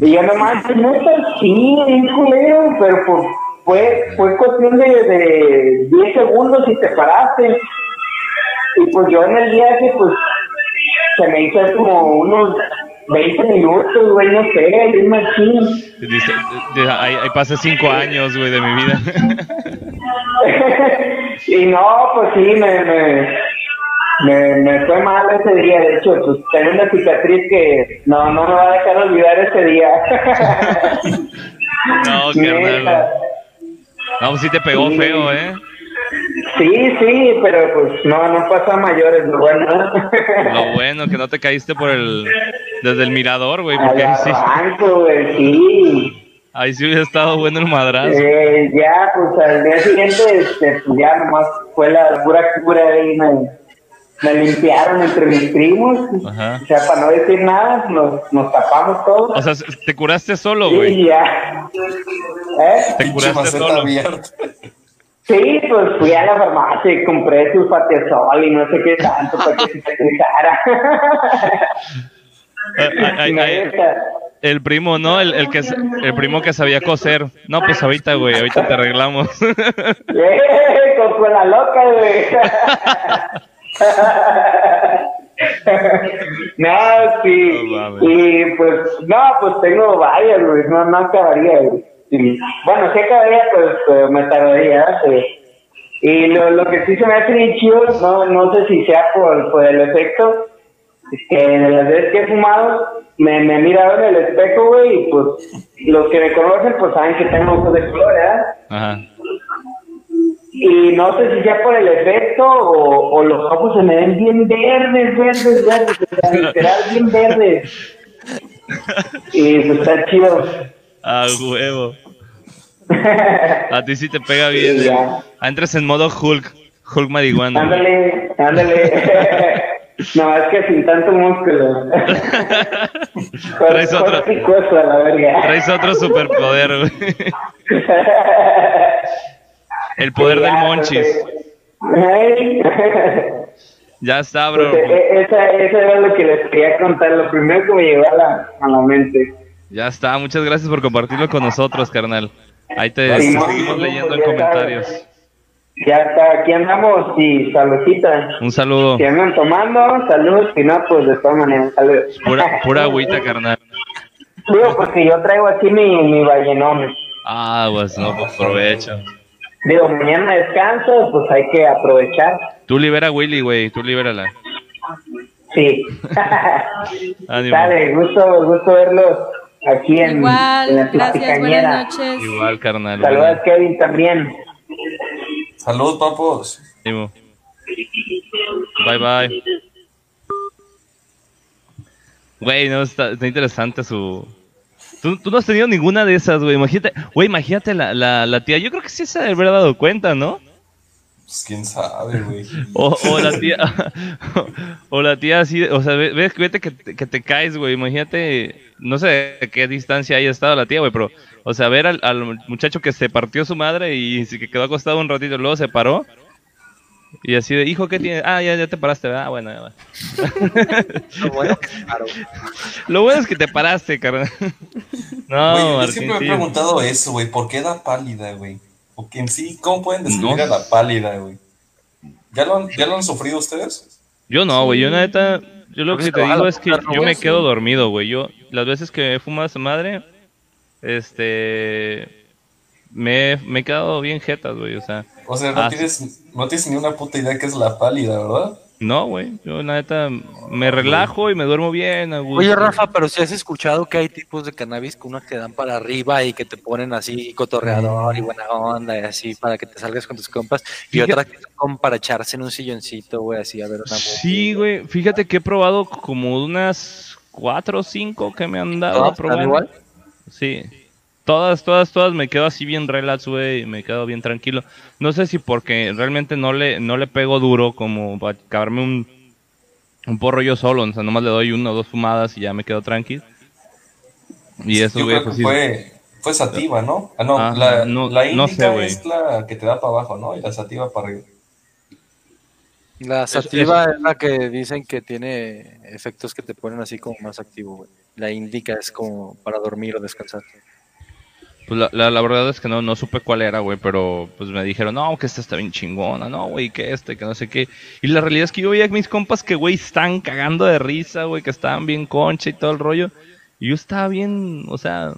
Y yo nomás, neta, sí, bien culero, pero pues, fue, fue cuestión de, de 10 segundos y te paraste. Y pues yo en el viaje, pues, se me hizo como unos 20 minutos, güey, no sé, bien machín. Dice, ahí, ahí pasé cinco años, güey, de mi vida. [LAUGHS] y no, pues sí, me, me, me, me fue mal ese día. De hecho, pues tengo una cicatriz que no, no me va a dejar olvidar ese día. [LAUGHS] No, carnal. No, pues sí te pegó Sí. feo, ¿eh? Sí, sí, pero pues no, no pasa a mayores, lo bueno. Lo [LAUGHS] bueno que no te caíste por el desde el mirador, güey, porque ahí sí, güey, sí. ahí sí hubiera estado bueno el madrazo. Eh, ya, pues al día siguiente, este, pues ya nomás fue la pura cura ahí, me, me limpiaron entre mis primos. Ajá. O sea, para no decir nada, nos, nos tapamos todos. O sea, te curaste solo, güey. ya. ¿Eh? Te curaste solo. abierta. Sí, pues fui a la farmacia y compré sulfatesol y no sé qué tanto para que se [LAUGHS] ay, Neta. El primo, ¿no? El, el que el primo que sabía coser. No, pues ahorita, güey, ahorita te arreglamos. [LAUGHS] ¡Eh! Con, con la loca, güey. [LAUGHS] [LAUGHS] no, sí. No y pues, no, pues tengo varias, güey. No, no acabaría, güey. Bueno, si acabaría, pues eh, me tardaría, sí. Y lo, lo que sí se me hace bien chido, no, no sé si sea por, por el efecto, es que de las veces que he fumado, me, me he mirado en el espejo, güey, y pues los que me conocen, pues saben que tengo ojos de color, ¿verdad? Ajá. Y no sé si sea por el efecto o, o los ojos se me ven bien verdes, verdes, verdes, o sea, literal bien verdes. Y pues está chido. Ah, huevo. [LAUGHS] A ti sí te pega bien. Sí, eh. Ah, Entras en modo Hulk. Hulk marihuana. Ándale, ándale. [LAUGHS] No, es que sin tanto músculo. Traes otro- picoso a la verga. Traes otro superpoder, güey. [LAUGHS] El poder del monchis. Ya está, bro. Pues, esa, esa era lo que les quería contar, lo primero que me llegó a la, a la mente. Ya está. Muchas gracias por compartirlo con nosotros, carnal. Ahí te, Sí, te no, seguimos leyendo en comentarios. Ya está, aquí andamos y saludcita. Un saludo. Si andan tomando, salud, si no, pues de todas maneras, salud. Pura, [LAUGHS] pura agüita, carnal. Digo, porque yo traigo aquí mi, mi vallenón. Ah, pues no, pues provecho. Digo, mañana descanso, pues hay que aprovechar. Tú libera a Willy, güey. Tú libérala. Sí. [LAUGHS] Ánimo. Dale, gusto, gusto verlos aquí en, en Igual, la gracias, buenas noches. Igual, carnal. Saludos a Kevin también. Salud, papos. Ánimo. Bye, bye. Güey, no, está, está interesante su... Tú, tú no has tenido ninguna de esas, güey. Imagínate, güey, imagínate la, la, la tía. Yo creo que sí se debe haber dado cuenta, ¿no? Pues quién sabe, güey. O, o la tía, [LAUGHS] o la tía así, o sea, ve- ves, vete que, te- que te caes, güey, imagínate, no sé a qué distancia haya estado la tía, güey, pero, o sea, ver al, al muchacho que se partió su madre y que quedó acostado un ratito, luego se paró, y así de, hijo, ¿qué tienes? Ah, ya, ya te paraste, ¿verdad? Ah, bueno, ya va. [LAUGHS] Lo bueno que claro. Lo bueno es que te paraste, carnal. [LAUGHS] No, yo Martín, siempre me he preguntado eso, güey. ¿Por qué da pálida, güey? O que en sí, ¿cómo pueden describir No. a la pálida, güey? ¿Ya lo, han, ¿Ya lo han sufrido ustedes? Yo no, güey, yo neta, yo lo que te digo es que yo me quedo dormido, güey. Yo, las veces que he fumado a esa madre, este, me, me he quedado bien jetas, güey, o sea, O sea, no, Ah, tienes, no tienes ni una puta idea qué es la pálida, ¿verdad? no, güey, yo la neta me relajo y me duermo bien, a gusto. Oye, Rafa, pero si has escuchado que hay tipos de cannabis que unos que dan para arriba y que te ponen así cotorreador y buena onda y así para que te salgas con tus compas y Fíjate- otras que son para echarse en un silloncito, güey, así a ver una Sí, güey, fíjate que he probado como unas cuatro o cinco que me han dado a ¿Todas probar. igual? Sí. Todas, todas, todas me quedo así bien relax, güey, y me quedo bien tranquilo. No sé si porque realmente no le, no le pego duro como para acabarme un, un porro yo solo, o sea, nomás le doy una o dos fumadas y ya me quedo tranquilo. Y eso, güey, pues fue, fue sativa, ¿no? Ah, no, Ah, la, no- la no sé, es la que te da para abajo, ¿no? Y la sativa para arriba. La sativa es la que dicen que tiene efectos que te ponen así como más activo, güey. La indica es como para dormir o descansar. Pues la, la, verdad es que no, no supe cuál era, güey, pero pues me dijeron, no, que esta está bien chingona, no, güey, que este, que no sé qué. Y la realidad es que yo veía a mis compas que, güey, están cagando de risa, güey, que estaban bien concha y todo el rollo. Y yo estaba bien, o sea,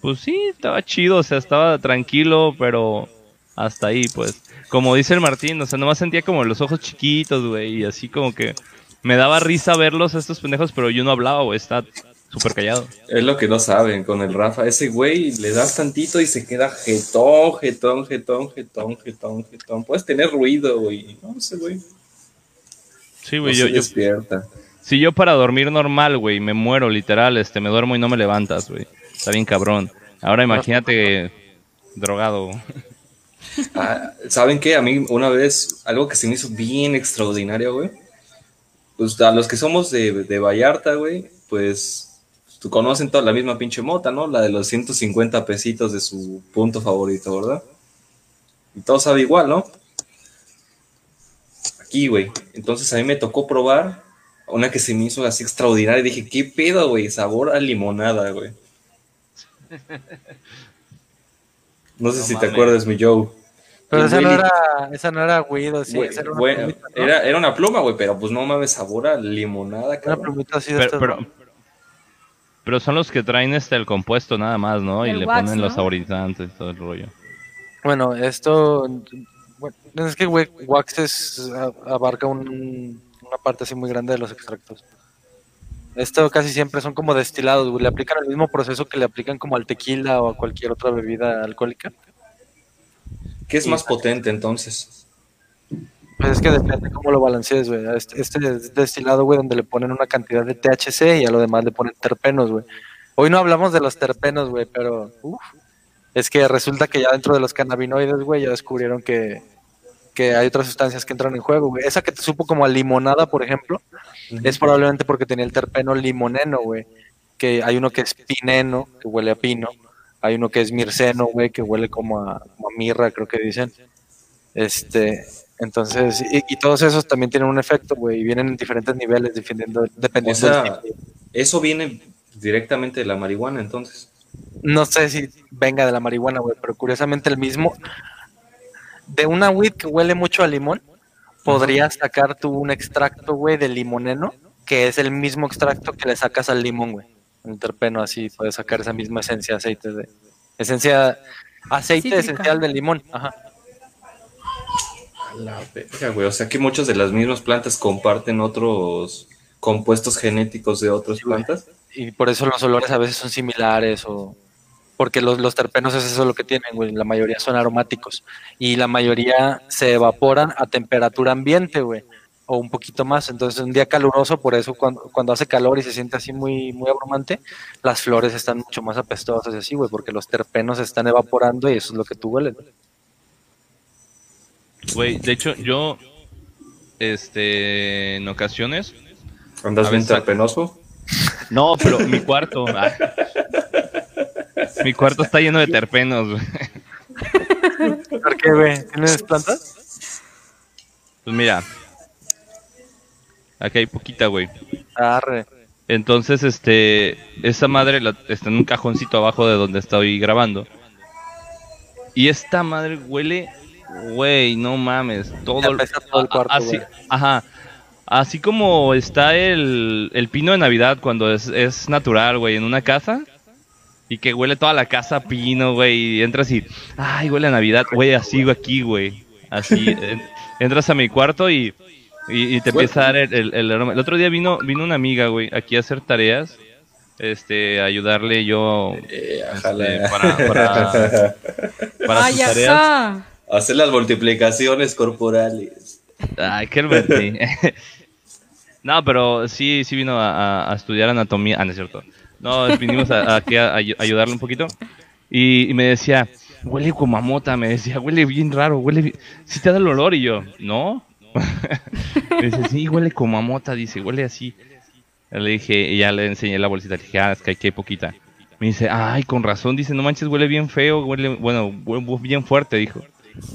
pues sí, estaba chido, o sea, estaba tranquilo, pero hasta ahí, pues. Como dice el Martín, o sea, nomás sentía como los ojos chiquitos, güey, y así como que me daba risa verlos a estos pendejos, pero yo no hablaba, güey, está súper callado. Es lo que no saben con el Rafa. Ese güey le das tantito y se queda jetón, jetón, jetón, jetón, jetón, jetón. Puedes tener ruido, güey. No, ese güey Sí, no güey, se yo, yo, despierta. Si yo para dormir normal, güey, me muero literal, este, me duermo y no me levantas, güey. Está bien cabrón. Ahora imagínate drogado. Ah, ¿Saben qué? A mí una vez, algo que se me hizo bien extraordinario, güey. Pues a los que somos de, de Vallarta, güey, pues tú conocen toda la misma pinche mota, ¿no? La de los 150 pesitos de su punto favorito, ¿verdad? Y todo sabe igual, ¿no? Aquí, güey. Entonces a mí me tocó probar. una que se me hizo así extraordinaria. Dije, ¿qué pedo, güey? Sabor a limonada, güey. No sé No si te acuerdas, mi Joe. Pero esa no era, esa no era weed, sí, Güey, esa era una güey, plumita, ¿no? era, era una pluma, güey, pero pues no mames, sabor a limonada, Una cabrón. plumita así de Pero, estas, pero. Pero son los que traen este el compuesto nada más, ¿no? Y El le wax, ponen los saborizantes y todo el rollo. Bueno, esto. Bueno, es que güey, wax es, a- abarca un- una parte así muy grande de los extractos. Esto casi siempre son como destilados, güey. Le aplican el mismo proceso que le aplican como al tequila o a cualquier otra bebida alcohólica. ¿Qué es más potente entonces? Pues es que depende cómo lo balancees, güey. Este, este es destilado, güey, donde le ponen una cantidad de THC y a lo demás le ponen terpenos, güey. Hoy no hablamos de los terpenos, güey, pero uf, es que resulta que ya dentro de los cannabinoides, güey, ya descubrieron que, que hay otras sustancias que entran en juego, güey. Esa que te supo como a limonada, por ejemplo, es probablemente porque tenía el terpeno limoneno, güey. Que hay uno que es pineno, que huele a pino. Hay uno que es mirceno, güey, que huele como a, como a mirra, creo que dicen. Este, entonces, y, y todos esos también tienen un efecto, güey, y vienen en diferentes niveles, dependiendo, dependiendo O sea, del tipo. Eso viene directamente de la marihuana, entonces. No sé si venga de la marihuana, güey, pero curiosamente el mismo. De una weed que huele mucho a limón, podrías sacar tú un extracto, güey, de limoneno, que es el mismo extracto que le sacas al limón, güey. El terpeno, así puedes sacar esa misma esencia, aceite de. Esencia. Aceite Cítrica. esencial del limón, ajá. A la verga, güey. O sea que muchas de las mismas plantas comparten otros compuestos genéticos de otras Sí, plantas. y por eso los olores a veces son similares o porque los, los terpenos es eso lo que tienen, güey, la mayoría son aromáticos y la mayoría se evaporan a temperatura ambiente, güey, o un poquito más, entonces un día caluroso, por eso cuando, cuando hace calor y se siente así muy, muy abrumante, las flores están mucho más apestosas y así, güey, porque los terpenos se están evaporando y eso es lo que tú hueles. Güey. De hecho, yo, este, en ocasiones, ¿Andas bien terpenoso? no, pero mi cuarto, ah, mi cuarto está lleno de terpenos, güey. ¿Por qué, güey? ¿Tienes plantas? Pues mira, aquí hay poquita, güey. Arre. Entonces, este, esa madre la- está en un cajoncito abajo de donde estoy grabando. Y esta madre huele, güey, no mames, todo, el cuarto, así, güey. ajá, así como está el, el pino de Navidad cuando es, es natural, güey, en una casa y que huele toda la casa a pino, güey, y entras y, ay, huele a Navidad, güey, así aquí, güey, así, [LAUGHS] en- entras a mi cuarto y, y, y te Güey. empieza a dar el, el- el aroma. El otro día vino, vino una amiga, güey, aquí a hacer tareas, este, ayudarle yo Eh, este, para, para, [LAUGHS] para sus tareas. Hacer las multiplicaciones corporales. Ay, qué mentí. [LAUGHS] No, pero sí, sí vino a, estudiar anatomía. Ah, no es cierto. No, vinimos a- aquí a, a ayu- ayudarle un poquito. Y, me decía, huele como a mota, me decía, huele bien raro, huele bien... ¿Sí te da el olor? Y yo, ¿no? [LAUGHS] me dice, sí, huele como a mota, dice, huele así. Le dije, y ya le enseñé la bolsita, le dije, ah, es que aquí hay poquita. Me dice, ay, con razón, dice, no manches, huele bien feo, huele, bueno, bien fuerte, dijo.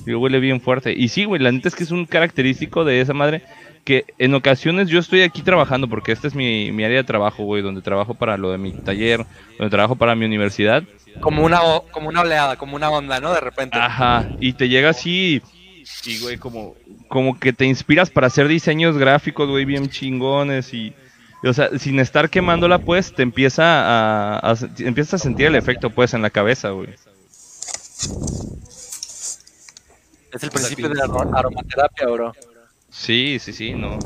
Digo, huele bien fuerte. Y sí, güey, la neta es que es un característico de esa madre que en ocasiones yo estoy aquí trabajando, porque esta es mi, mi área de trabajo, güey, donde trabajo para lo de mi taller, donde trabajo para mi universidad. Como una, como una oleada, como una onda, ¿no? De repente. Ajá, y te llega así, y güey, como, como que te inspiras para hacer diseños gráficos, güey, bien chingones y... O sea, sin estar quemándola, pues, te empieza a, a, empiezas a sentir el efecto, pues, en la cabeza, güey. Es el principio de la aro- aromaterapia, bro. Sí, sí, sí, no.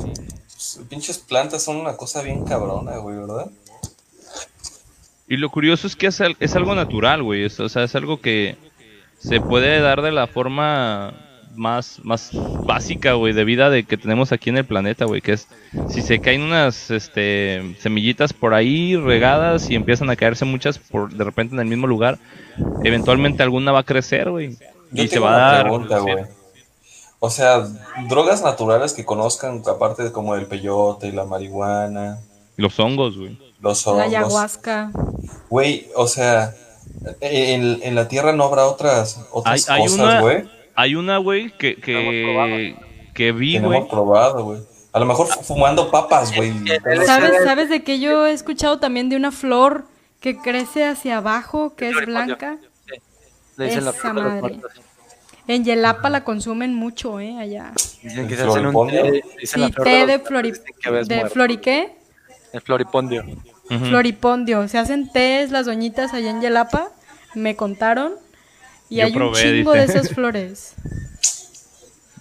Pinches plantas son una cosa bien cabrona, güey, ¿verdad? Y lo curioso es que es, al- es algo natural, güey. Es- o sea, es algo que se puede dar de la forma más, más básica, güey, de vida de que tenemos aquí en el planeta, güey. Que es, si se caen unas este, semillitas por ahí regadas y empiezan a caerse muchas por de repente en el mismo lugar, eventualmente alguna va a crecer, güey. Yo Y se tengo va a dar. pregunta, güey. O sea, drogas naturales que conozcan, aparte de como el peyote y la marihuana, Los hongos, güey. los La hongos. ayahuasca. Güey, o sea, en, en la tierra no habrá otras, otras Hay- hay cosas, una- güey. Hay una, güey, que, que, que vi, güey. Tenemos probado, güey. A lo mejor fu- fumando papas, güey. ¿Sabes, ¿Sabes de que yo he escuchado también de una flor que crece hacia abajo, que es blanca? Le dicen la Esa flor de los madre. muertos. En Yelapa la consumen mucho, ¿eh? Allá. Dicen que ¿El se hacen un floripondio? té, dicen Sí, té de, flori de muerto. flori qué? El floripondio. Floripondio. Se hacen tés las doñitas allá en Yelapa, me contaron. Y Yo hay probé, un chingo dice. de esas flores. [LAUGHS]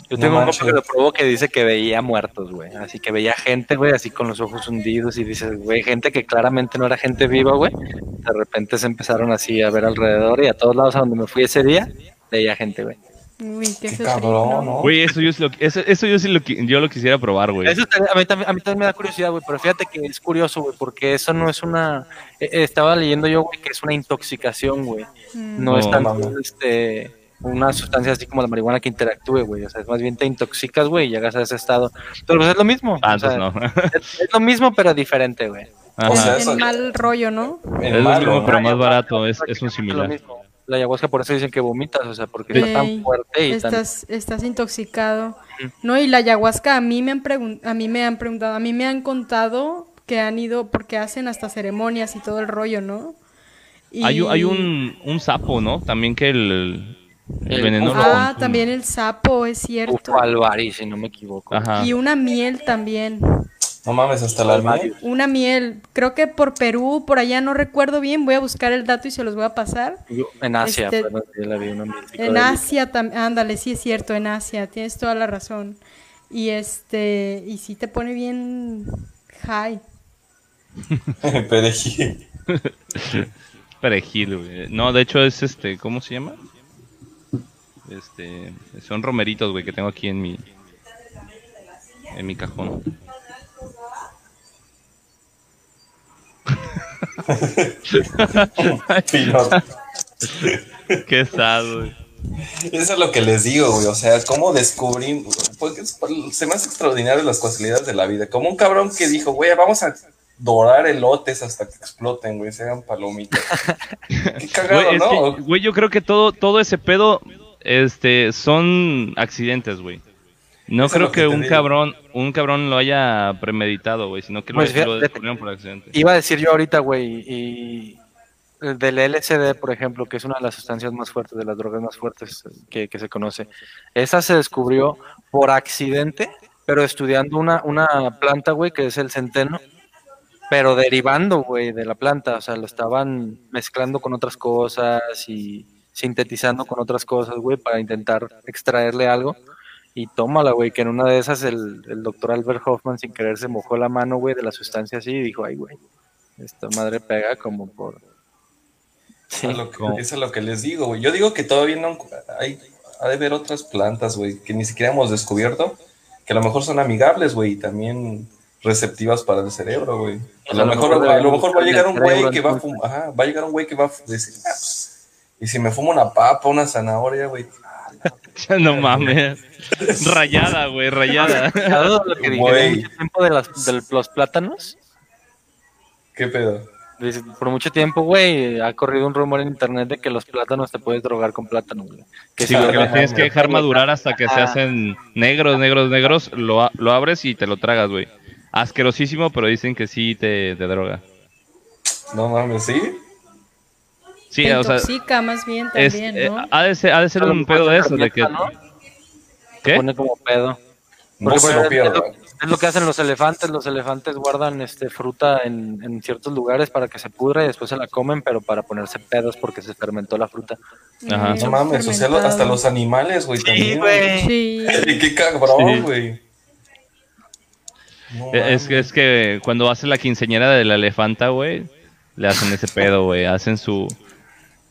Yo No tengo un manches. compa que lo probó que dice que veía muertos, güey. Así que veía gente, güey, así con los ojos hundidos y dices, güey, gente que claramente no era gente viva, güey. De repente se empezaron así a ver alrededor y a todos lados a donde me fui ese día, veía gente, güey. Uy, qué, Qué cabrón, ¿no? Güey, eso yo, sí lo, eso, eso yo sí lo, yo lo quisiera probar, güey. Eso a, mí también, a mí también me da curiosidad, güey, pero fíjate que es curioso, güey, porque eso no es una... eh, eh, estaba leyendo yo, güey, que es una intoxicación, güey. Mm. No es No, tanto, mames. este, una sustancia así como la marihuana que interactúe, güey. O sea, es más bien te intoxicas, güey, y llegas a ese estado. Pero pues es lo mismo. Ah, o sea, no. [LAUGHS] es, es lo mismo, pero diferente, güey. Ajá. O sea, En eso- mal rollo, ¿no? Es lo mismo, pero más barato, es, es un Lo similar. mismo. La ayahuasca por eso dicen que vomitas, o sea, porque está Ey, tan fuerte y tan... estás, estás intoxicado. No, y la ayahuasca a mí me han pregun- a mí me han preguntado, a mí me han contado que han ido porque hacen hasta ceremonias y todo el rollo, ¿no? Y- Hay, un- hay un, un sapo, ¿no? También que el, el veneno. Ah, también el sapo, es cierto. Ufo alvari, si no me equivoco. Ajá. Y una miel también. No mames, hasta la miel. Una miel, creo que por Perú, por allá no recuerdo bien, voy a buscar el dato y se los voy a pasar. En Asia, Este, yo la vi una En Asia también, ándale, sí es cierto, en Asia, tienes toda la razón. Y este, y sí te pone bien high. [LAUGHS] Perejil. [LAUGHS] Perejil, güey. No, de hecho es este, ¿cómo se llama? Este, son romeritos, güey, que tengo aquí en mi en mi cajón. [LAUGHS] Qué sad, güey. Eso es lo que les digo, güey. O sea, cómo descubrimos. Porque es- se me hace extraordinario las casualidades de la vida. Como un cabrón que dijo, güey, vamos a dorar elotes hasta que exploten, güey, se hagan palomitas. [LAUGHS] Qué cagado, Güey, ¿no? que, güey, yo creo que todo todo ese pedo este son accidentes, güey. No Eso creo que un digo. cabrón un cabrón lo haya premeditado, güey, sino que lo, Pues lo fíjate- descubrieron por accidente. Iba a decir yo ahorita, güey, y el del LSD, por ejemplo, que es una de las sustancias más fuertes, de las drogas más fuertes que, que se conoce, esa se descubrió por accidente, pero estudiando una, una planta, güey, que es el centeno, pero derivando, güey, de la planta, o sea, lo estaban mezclando con otras cosas y sintetizando con otras cosas, güey, para intentar extraerle algo. Y tómala, güey, que en una de esas el, el doctor Albert Hoffman sin querer se mojó la mano, güey, de la sustancia así y dijo, ay, güey, esta madre pega como por... Sí. Eso es lo que, eso es lo que les digo, güey. Yo digo que todavía no hay, ha de haber otras plantas, güey, que ni siquiera hemos descubierto, que a lo mejor son amigables, güey, y también receptivas para el cerebro, güey. A lo mejor, a lo mejor va a llegar un güey que va a fumar, ajá, va a llegar un güey que va a decir, "Ah, pues, y si me fumo una papa, una zanahoria, güey. [LAUGHS] no mames. rayada, güey, rayada. ¿Sabes lo que dijeron mucho tiempo de, las, de los plátanos? ¿Qué pedo? Dice, por mucho tiempo, güey, ha corrido un rumor en internet de que los plátanos te puedes drogar con plátano, güey. Que Sí, si porque lo- los tienes que dejar madurar hasta que se hacen negros, negros, negros. Lo, lo abres y te lo tragas, güey. Asquerosísimo, pero dicen que sí te, te droga. No mames, ¿sí? Sí, Te o sea, intoxica más bien es, también, eh, ¿no? ha, de ser, ha de ser un pedo de eso, de que... ¿no? Se ¿Qué? pone como pedo. No Porque, se lo es- pierda. Es lo, es lo que hacen los elefantes. Los elefantes guardan este fruta en, en ciertos lugares para que se pudra y después se la comen, pero para ponerse pedos porque se fermentó la fruta. Ajá. No mames, o sea, hasta los animales, güey, también. Sí. Qué cabrón, Sí. güey. No Eh, Es que, es que cuando hace la quinceñera de la elefanta, güey, le hacen ese pedo, güey. Hacen su,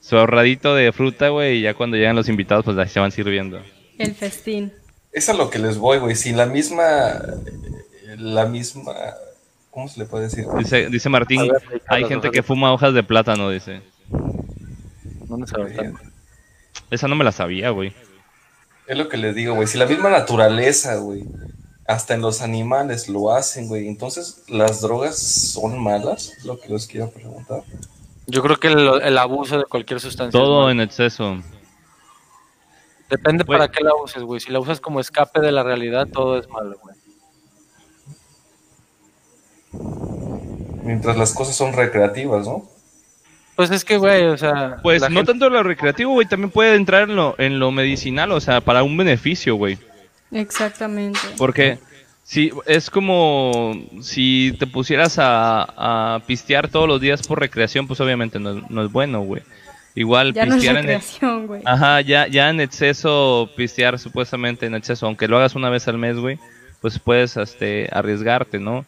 su ahorradito de fruta, güey, y ya cuando llegan los invitados, pues ahí se van sirviendo. El festín. Es a lo que les voy, güey. Si la misma. La misma. ¿Cómo se le puede decir? Dice, dice Martín, A ver, Ricardo, hay gente que fuma hojas de plátano, dice. No me tanto. Esa no me la sabía, güey. Es lo que les digo, güey. Si la misma naturaleza, güey. Hasta en los animales lo hacen, güey. Entonces, ¿las drogas son malas? Es lo que les quiero preguntar. Yo creo que el, abuso de cualquier sustancia. Todo en exceso. Depende para qué la uses, güey. Si la usas como escape de la realidad, todo es malo, güey. Mientras las cosas son recreativas, ¿no? Pues es que, güey, o sea... Pues no tanto lo recreativo, güey, también puede entrar en lo, en lo medicinal, o sea, para un beneficio, güey. Exactamente. Porque si es como si te pusieras a, a pistear todos los días por recreación, pues obviamente no, es- no es bueno, güey. Igual Ya no es pistear en güey. Ajá, ya, ya en exceso, pistear supuestamente en exceso, aunque lo hagas una vez al mes, güey, pues puedes este, arriesgarte, ¿no?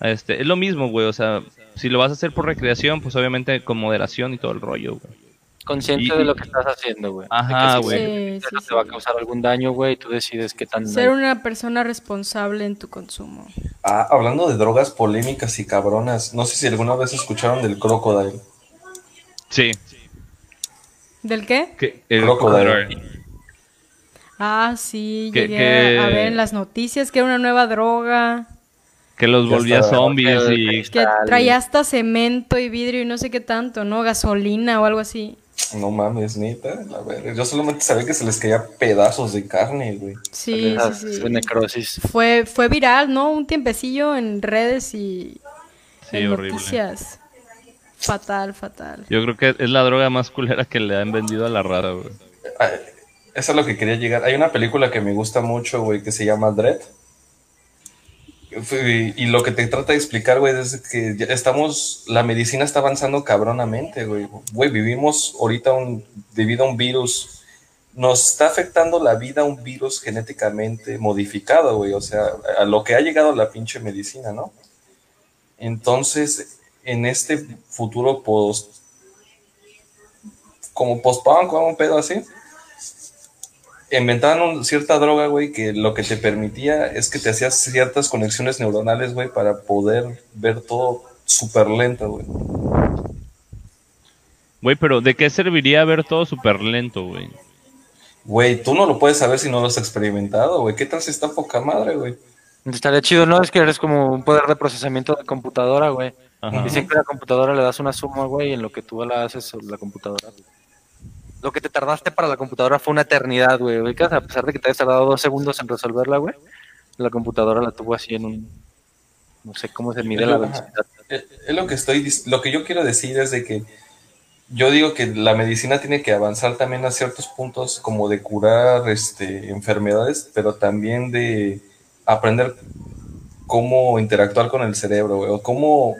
Este, es lo mismo, güey, o sea, si lo vas a hacer por recreación, pues obviamente con moderación y todo el rollo, güey. Consciente y- de lo que estás haciendo, güey. Ajá, güey. Sí, no sí, te va a causar algún daño, güey, y tú decides qué tan. Ser una persona responsable en tu consumo. Ah, hablando de drogas polémicas y cabronas, no sé si alguna vez escucharon del crocodile. Sí. ¿Del qué? Que, el Crocodile. Ah, sí, Que- llegué que- a ver en las noticias que era una nueva droga, que los volvía zombies y... que traía hasta cemento y vidrio y no sé qué tanto, ¿no? Gasolina o algo así. No mames, neta. A ver, yo solamente sabía que se les caía pedazos de carne, güey. Sí, sí, necrosis. Fue, fue viral, ¿no? Un tiempecillo en redes y Sí, en horrible. noticias. Fatal, fatal. Yo creo que es la droga más culera que le han vendido a la rara, güey. Ah, Eso es lo que quería llegar. Hay una película que me gusta mucho, güey, que se llama Dread. Y lo que te trata de explicar, güey, es que ya estamos, la medicina está avanzando cabronamente, güey. Güey, vivimos ahorita un, debido a un virus, nos está afectando la vida un virus genéticamente modificado, güey. O sea, a lo que ha llegado la pinche medicina, ¿no? Entonces, en este futuro post, como post-punk un pedo así, inventaron un- cierta droga, güey, que lo que te permitía es que te hacías ciertas conexiones neuronales, güey, para poder ver todo súper lento, güey. Güey, pero ¿de qué serviría ver todo súper lento, güey? Güey, tú no lo puedes saber si no lo has experimentado, güey. ¿Qué tal si está poca madre, güey? Estaría chido, ¿no? Es que eres como un poder de procesamiento de computadora, güey. Ajá. Dicen que a la computadora le das una suma, güey, y en lo que tú la haces sobre la computadora. güey. Lo que te tardaste para la computadora fue una eternidad, güey. Ubicas, A pesar de que te hayas tardado dos segundos en resolverla, güey. La computadora la tuvo así en un... No sé cómo se mide la velocidad. Es lo que estoy, lo que yo quiero decir es de que yo digo que la medicina tiene que avanzar también a ciertos puntos como de curar este, enfermedades, pero también de aprender cómo interactuar con el cerebro, güey, o cómo,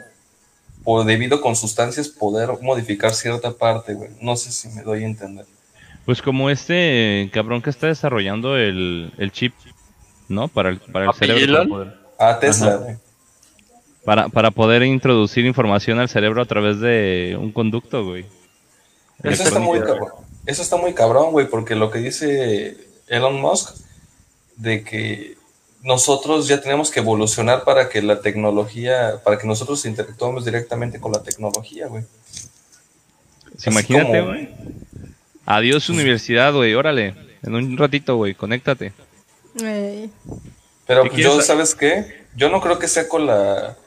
o debido con sustancias, poder modificar cierta parte, güey. No sé si me doy a entender. Pues como este cabrón que está desarrollando el, el chip, ¿no? Para el, para el ¿Papi cerebro. Para Elon? poder, Ah, Tesla, güey. para, para poder introducir información al cerebro a través de un conducto, güey. Eso está muy cabrón. Eso está muy cabrón, güey, porque lo que dice Elon Musk de que nosotros ya tenemos que evolucionar para que la tecnología, para que nosotros interactuemos directamente con la tecnología, güey. Sí, imagínate, como- güey. Adiós universidad, güey, órale. En un ratito, güey, conéctate. Pero ¿Qué pues, yo, quieres? ¿sabes qué? Yo no creo que sea con la...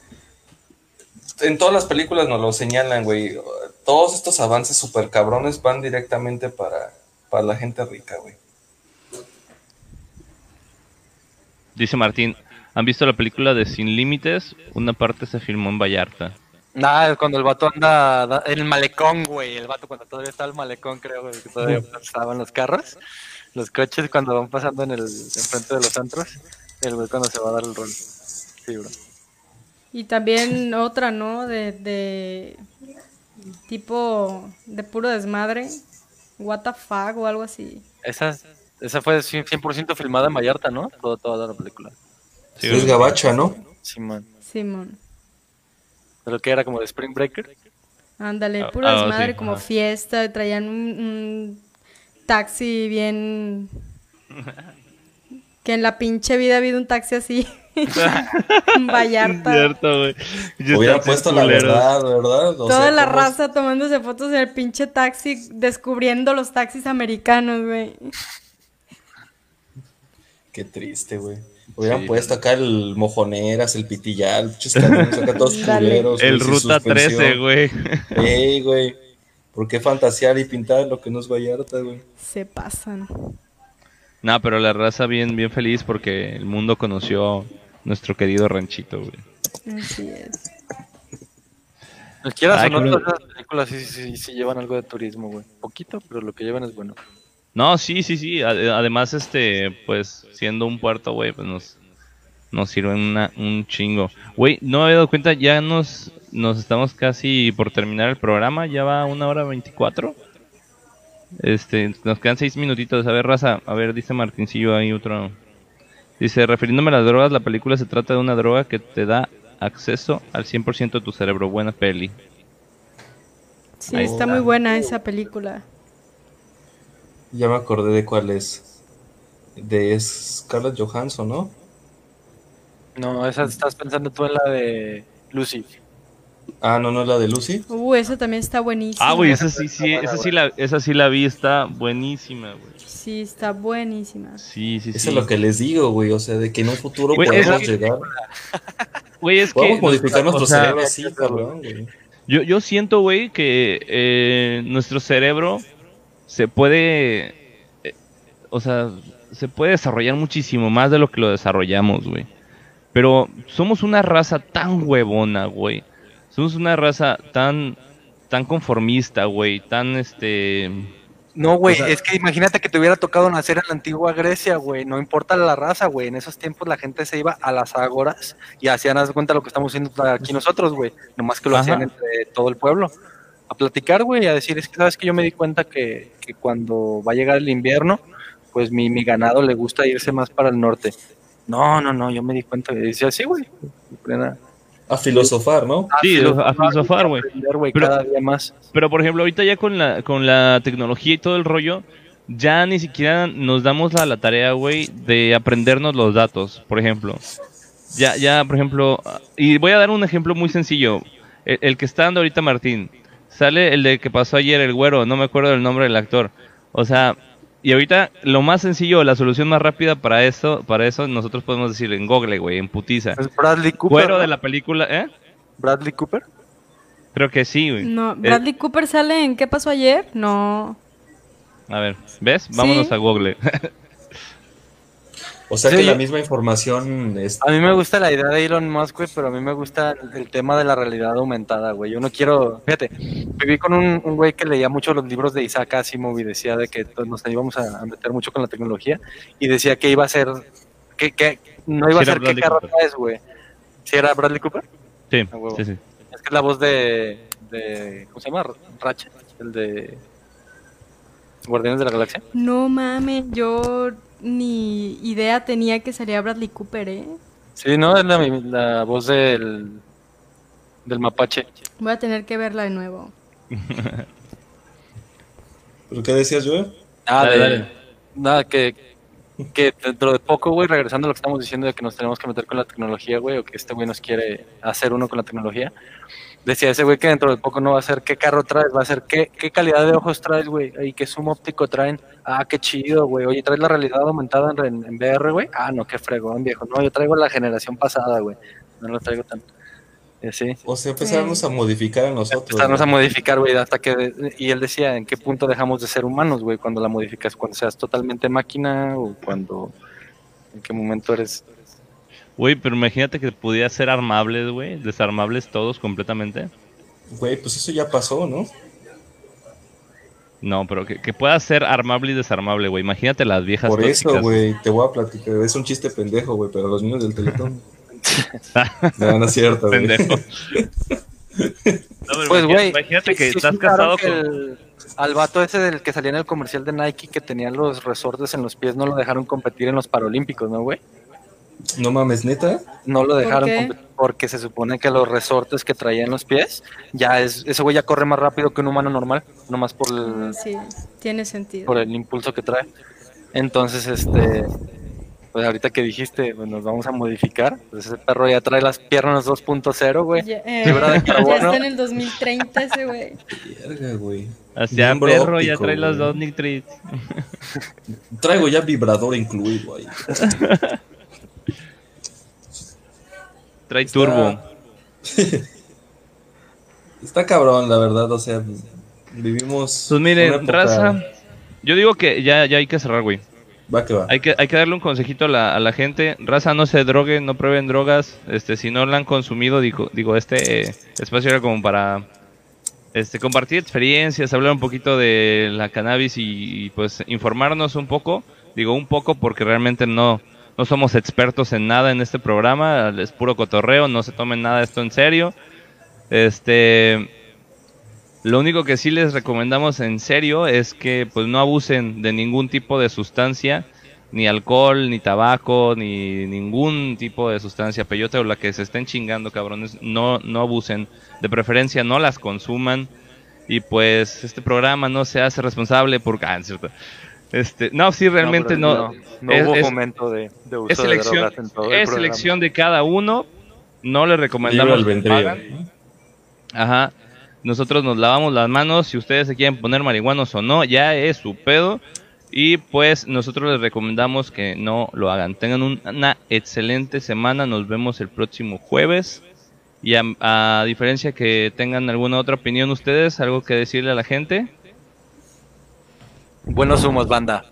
En todas las películas nos lo señalan, güey. Todos estos avances super cabrones van directamente para, para la gente rica, güey. Dice Martín, ¿han visto la película de Sin Límites? Una parte se filmó en Vallarta. Nada, cuando el vato anda da- en el malecón, güey. El vato cuando todavía está el malecón, creo, güey, que todavía estaban los carros. Los coches cuando van pasando en el enfrente de los antros. El güey cuando se va a dar el rol. Sí, bro. Y también otra, ¿no? De, de tipo de puro desmadre. What the fuck o algo así. Esa, esa fue 100% filmada en Vallarta, ¿no? Todo, toda la película. Sí, es gabacha, ¿no? Simón. Simón. De lo que era como de Spring Breaker. Ándale, Ah, puro ah, desmadre, sí, como fiesta. Traían un, un taxi bien. [LAUGHS] Que en la pinche vida ha habido un taxi así. [LAUGHS] Vallarta. Cierto, güey. Hubiera puesto la verdad, ¿verdad? O Toda sea, la ¿cómo- raza tomándose fotos en el pinche taxi, descubriendo los taxis americanos, güey. Qué triste, güey. Hubieran Sí. puesto acá el mojoneras, el pitillal, acá todos [LAUGHS] culeros. El güey, Ruta 13, suspensión. güey. Ey, güey. ¿Por qué fantasear y pintar lo que no es Vallarta, güey? Se pasan. No, pero la raza bien, bien feliz porque el mundo conoció nuestro querido ranchito, güey. Así es. Pues quieras Ay, o no, esas películas sí, sí, sí, sí llevan algo de turismo, güey. Poquito, pero lo que llevan es bueno. No, sí, sí, sí. ade- Además, este, pues, siendo un puerto, güey, pues nos, nos sirve una, un chingo. Güey, no me había dado cuenta, ya nos, nos estamos casi por terminar el programa, ya va una hora veinticuatro. Este, nos quedan seis minutitos. A ver, raza, a ver, dice Martincillo ahí otro. Dice, refiriéndome a las drogas, la película se trata de una droga que te da acceso al 100% de tu cerebro. Buena peli. Sí, está. muy buena esa película. Ya me acordé de cuál es. De Scarlett Johansson, ¿no? No, esa estás pensando tú en la de Lucy. Ah, no, no, la de Lucy. Uh, esa también está buenísima. Ah, güey, esa sí, sí, esa sí la, esa sí la vi, está buenísima, güey. Sí, está buenísima. Sí, sí, sí. Eso es lo que les digo, güey. O sea, de que en un futuro Güey, podemos es- llegar. [LAUGHS] Güey, es que... Podemos modificar o nuestro sea, cerebro así, cabrón, güey. Yo, yo siento, güey, que eh, nuestro cerebro se puede... eh, o sea, se puede desarrollar muchísimo más de lo que lo desarrollamos, güey. Pero somos una raza tan huevona, güey. Somos una raza tan... Tan conformista, güey. Tan, este... No, güey, O sea- es que imagínate que te hubiera tocado nacer en la antigua Grecia, güey. No importa la raza, güey. En esos tiempos la gente se iba a las ágoras y hacían, haz de cuenta lo que estamos haciendo aquí nosotros, güey. Nomás que lo Ajá. hacían entre todo el pueblo. A platicar, güey, a decir, es que sabes que yo me di cuenta que, que cuando va a llegar el invierno, pues mi, mi ganado le gusta irse más para el norte. No, no, no, yo me di cuenta. Y decía, sí, güey. A filosofar, ¿no? Sí, a filosofar, güey. aprender, güey, Pero- cada día más. Pero por ejemplo, ahorita ya con la, con la tecnología y todo el rollo, ya ni siquiera nos damos a la tarea, güey, de aprendernos los datos, por ejemplo. Ya, ya, por ejemplo, y voy a dar un ejemplo muy sencillo. El, el que está dando ahorita Martín, sale el de que pasó ayer, el güero, no me acuerdo del nombre del actor. O sea, y ahorita lo más sencillo, la solución más rápida para eso, para eso nosotros podemos decir en Google, güey, en putiza. Es Bradley Cooper. Güero ¿no? de la película, ¿eh? Bradley Cooper. Creo que sí, güey. No, Eh, Bradley Cooper sale en ¿Qué pasó ayer? No. a ver, ¿ves? Vámonos Sí. a Google. [LAUGHS] O sea Sí, que la misma información es A mí me gusta la idea de Elon Musk, güey, pero a mí me gusta el, el tema de la realidad aumentada, güey. Yo no quiero, fíjate, viví con un, un güey que leía mucho los libros de Isaac Asimov y decía de que pues, nos íbamos a, meter mucho con la tecnología y decía que iba a ser, que, que no iba Sí a ser qué carro traes, güey. ¿Sí era Bradley Cooper? Sí, A huevo. sí, sí. Es que es la voz de, de ¿cómo se llama? Ratchet, el de Guardianes de la Galaxia. No mames, yo ni idea tenía que salía Bradley Cooper, ¿eh? Sí, no, es la, la voz del, del mapache. Voy a tener que verla de nuevo. [LAUGHS] ¿Pero qué decías, yo? Ah, Dale, de- dale. Nada, que, que dentro de poco, güey, regresando a lo que estamos diciendo de que nos tenemos que meter con la tecnología, güey, o que este güey nos quiere hacer uno con la tecnología. Decía ese güey que dentro de poco no va a ser qué carro traes, va a ser qué, qué calidad de ojos traes, güey, y qué zoom óptico traen. Ah, qué chido, güey. Oye, ¿traes la realidad aumentada en, en VR, güey? Ah, no, qué fregón, viejo. No, yo traigo la generación pasada, güey. No lo traigo tan... Y así. O sea, empezamos a modificar a nosotros. Empezarnos a modificar, güey, hasta que... Y él decía, ¿en qué punto dejamos de ser humanos, güey? Cuando la modificas, cuando seas totalmente máquina o cuando... ¿En qué momento eres...? Güey, pero imagínate que pudiera ser armables, güey. Desarmables todos completamente. Güey, pues eso ya pasó, ¿no? No, pero que, que pueda ser armable y desarmable, güey. Imagínate las viejas Por eso, güey, te voy a platicar. Es un chiste pendejo, güey, pero los niños del Teletón. [LAUGHS] no, no es cierto, güey. Pendejo. No, pero Pues, güey, Imagínate que sí estás casado que con... el- al vato ese del que salía en el comercial de Nike que tenía los resortes en los pies no lo dejaron competir en los Paralímpicos, ¿no, güey? No mames, neta. No lo dejaron competir porque se supone que los resortes que traía en los pies, ya es, ese güey ya corre más rápido que un humano normal, nomás por el, Sí, tiene sentido. por el impulso que trae. Entonces, este, pues ahorita que dijiste, pues nos vamos a modificar, pues ese perro ya trae las piernas 2.0, güey. Ya, eh, de [LAUGHS] ya carbono. está en el 330 ese güey. Verga, güey. Hacia Miembro perro ya trae los güey. dos nitritos. Traigo ya vibrador incluido ahí. [LAUGHS] Trae turbo. [LAUGHS] Está cabrón, la verdad, o sea, vivimos. Pues una miren, época- raza. Yo digo que ya, ya hay que cerrar, güey. Va que va. Hay que, hay que darle un consejito a la, a la gente. Raza, no se droguen, no prueben drogas. Este, si no la han consumido, digo, digo este eh, espacio era como para este, compartir experiencias, hablar un poquito de la cannabis y, y, pues informarnos un poco. Digo un poco porque realmente no, no somos expertos en nada en este programa. Es puro cotorreo, no se tomen nada esto en serio. Este, lo único que sí les recomendamos en serio es que pues no abusen de ningún tipo de sustancia, ni alcohol, ni tabaco, ni ningún tipo de sustancia peyote o la que se estén chingando, cabrones, no no abusen, de preferencia no las consuman y pues este programa no se hace responsable por ah, cierto. Este, no, sí realmente no no, es- hubo es- fomento de, de uso es de elección, drogas en todo el es programa. elección de cada uno. No le recomendamos que hagan. Ajá. Nosotros nos lavamos las manos. Si ustedes se quieren poner marihuanos o no, ya es su pedo. Y pues nosotros les recomendamos que no lo hagan. Tengan un- una excelente semana. Nos vemos el próximo jueves. Y a, a diferencia que tengan alguna otra opinión ustedes, algo que decirle a la gente. Buenos humos, banda.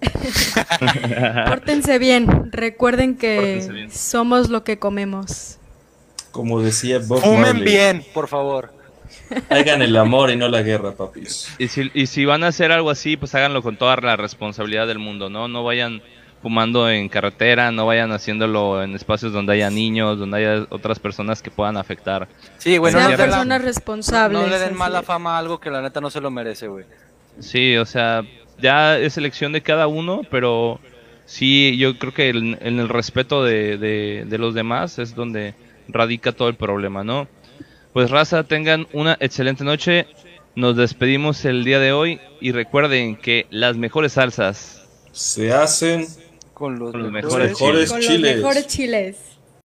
[LAUGHS] Pórtense bien. Recuerden que bien. somos lo que comemos. Como decía Bob Fumen Marley, bien, por favor. Hagan el amor y no la guerra, papis. Y si, y si van a hacer algo así, pues háganlo con toda la responsabilidad del mundo, ¿no? No vayan fumando en carretera, no vayan haciéndolo en espacios donde haya niños, donde haya otras personas que puedan afectar. Sí, güey, no, Sean la- personas responsables. no le den mala fama a algo que la neta no se lo merece, güey. Sí, o sea, ya es elección de cada uno, pero sí, yo creo que el- en el respeto de, de- de los demás es donde radica todo el problema, ¿no? Pues raza, tengan una excelente noche. Nos despedimos el día de hoy y recuerden que las mejores salsas Se hacen Con los, Con los mejores mejores mejores Con los chiles. mejores chiles.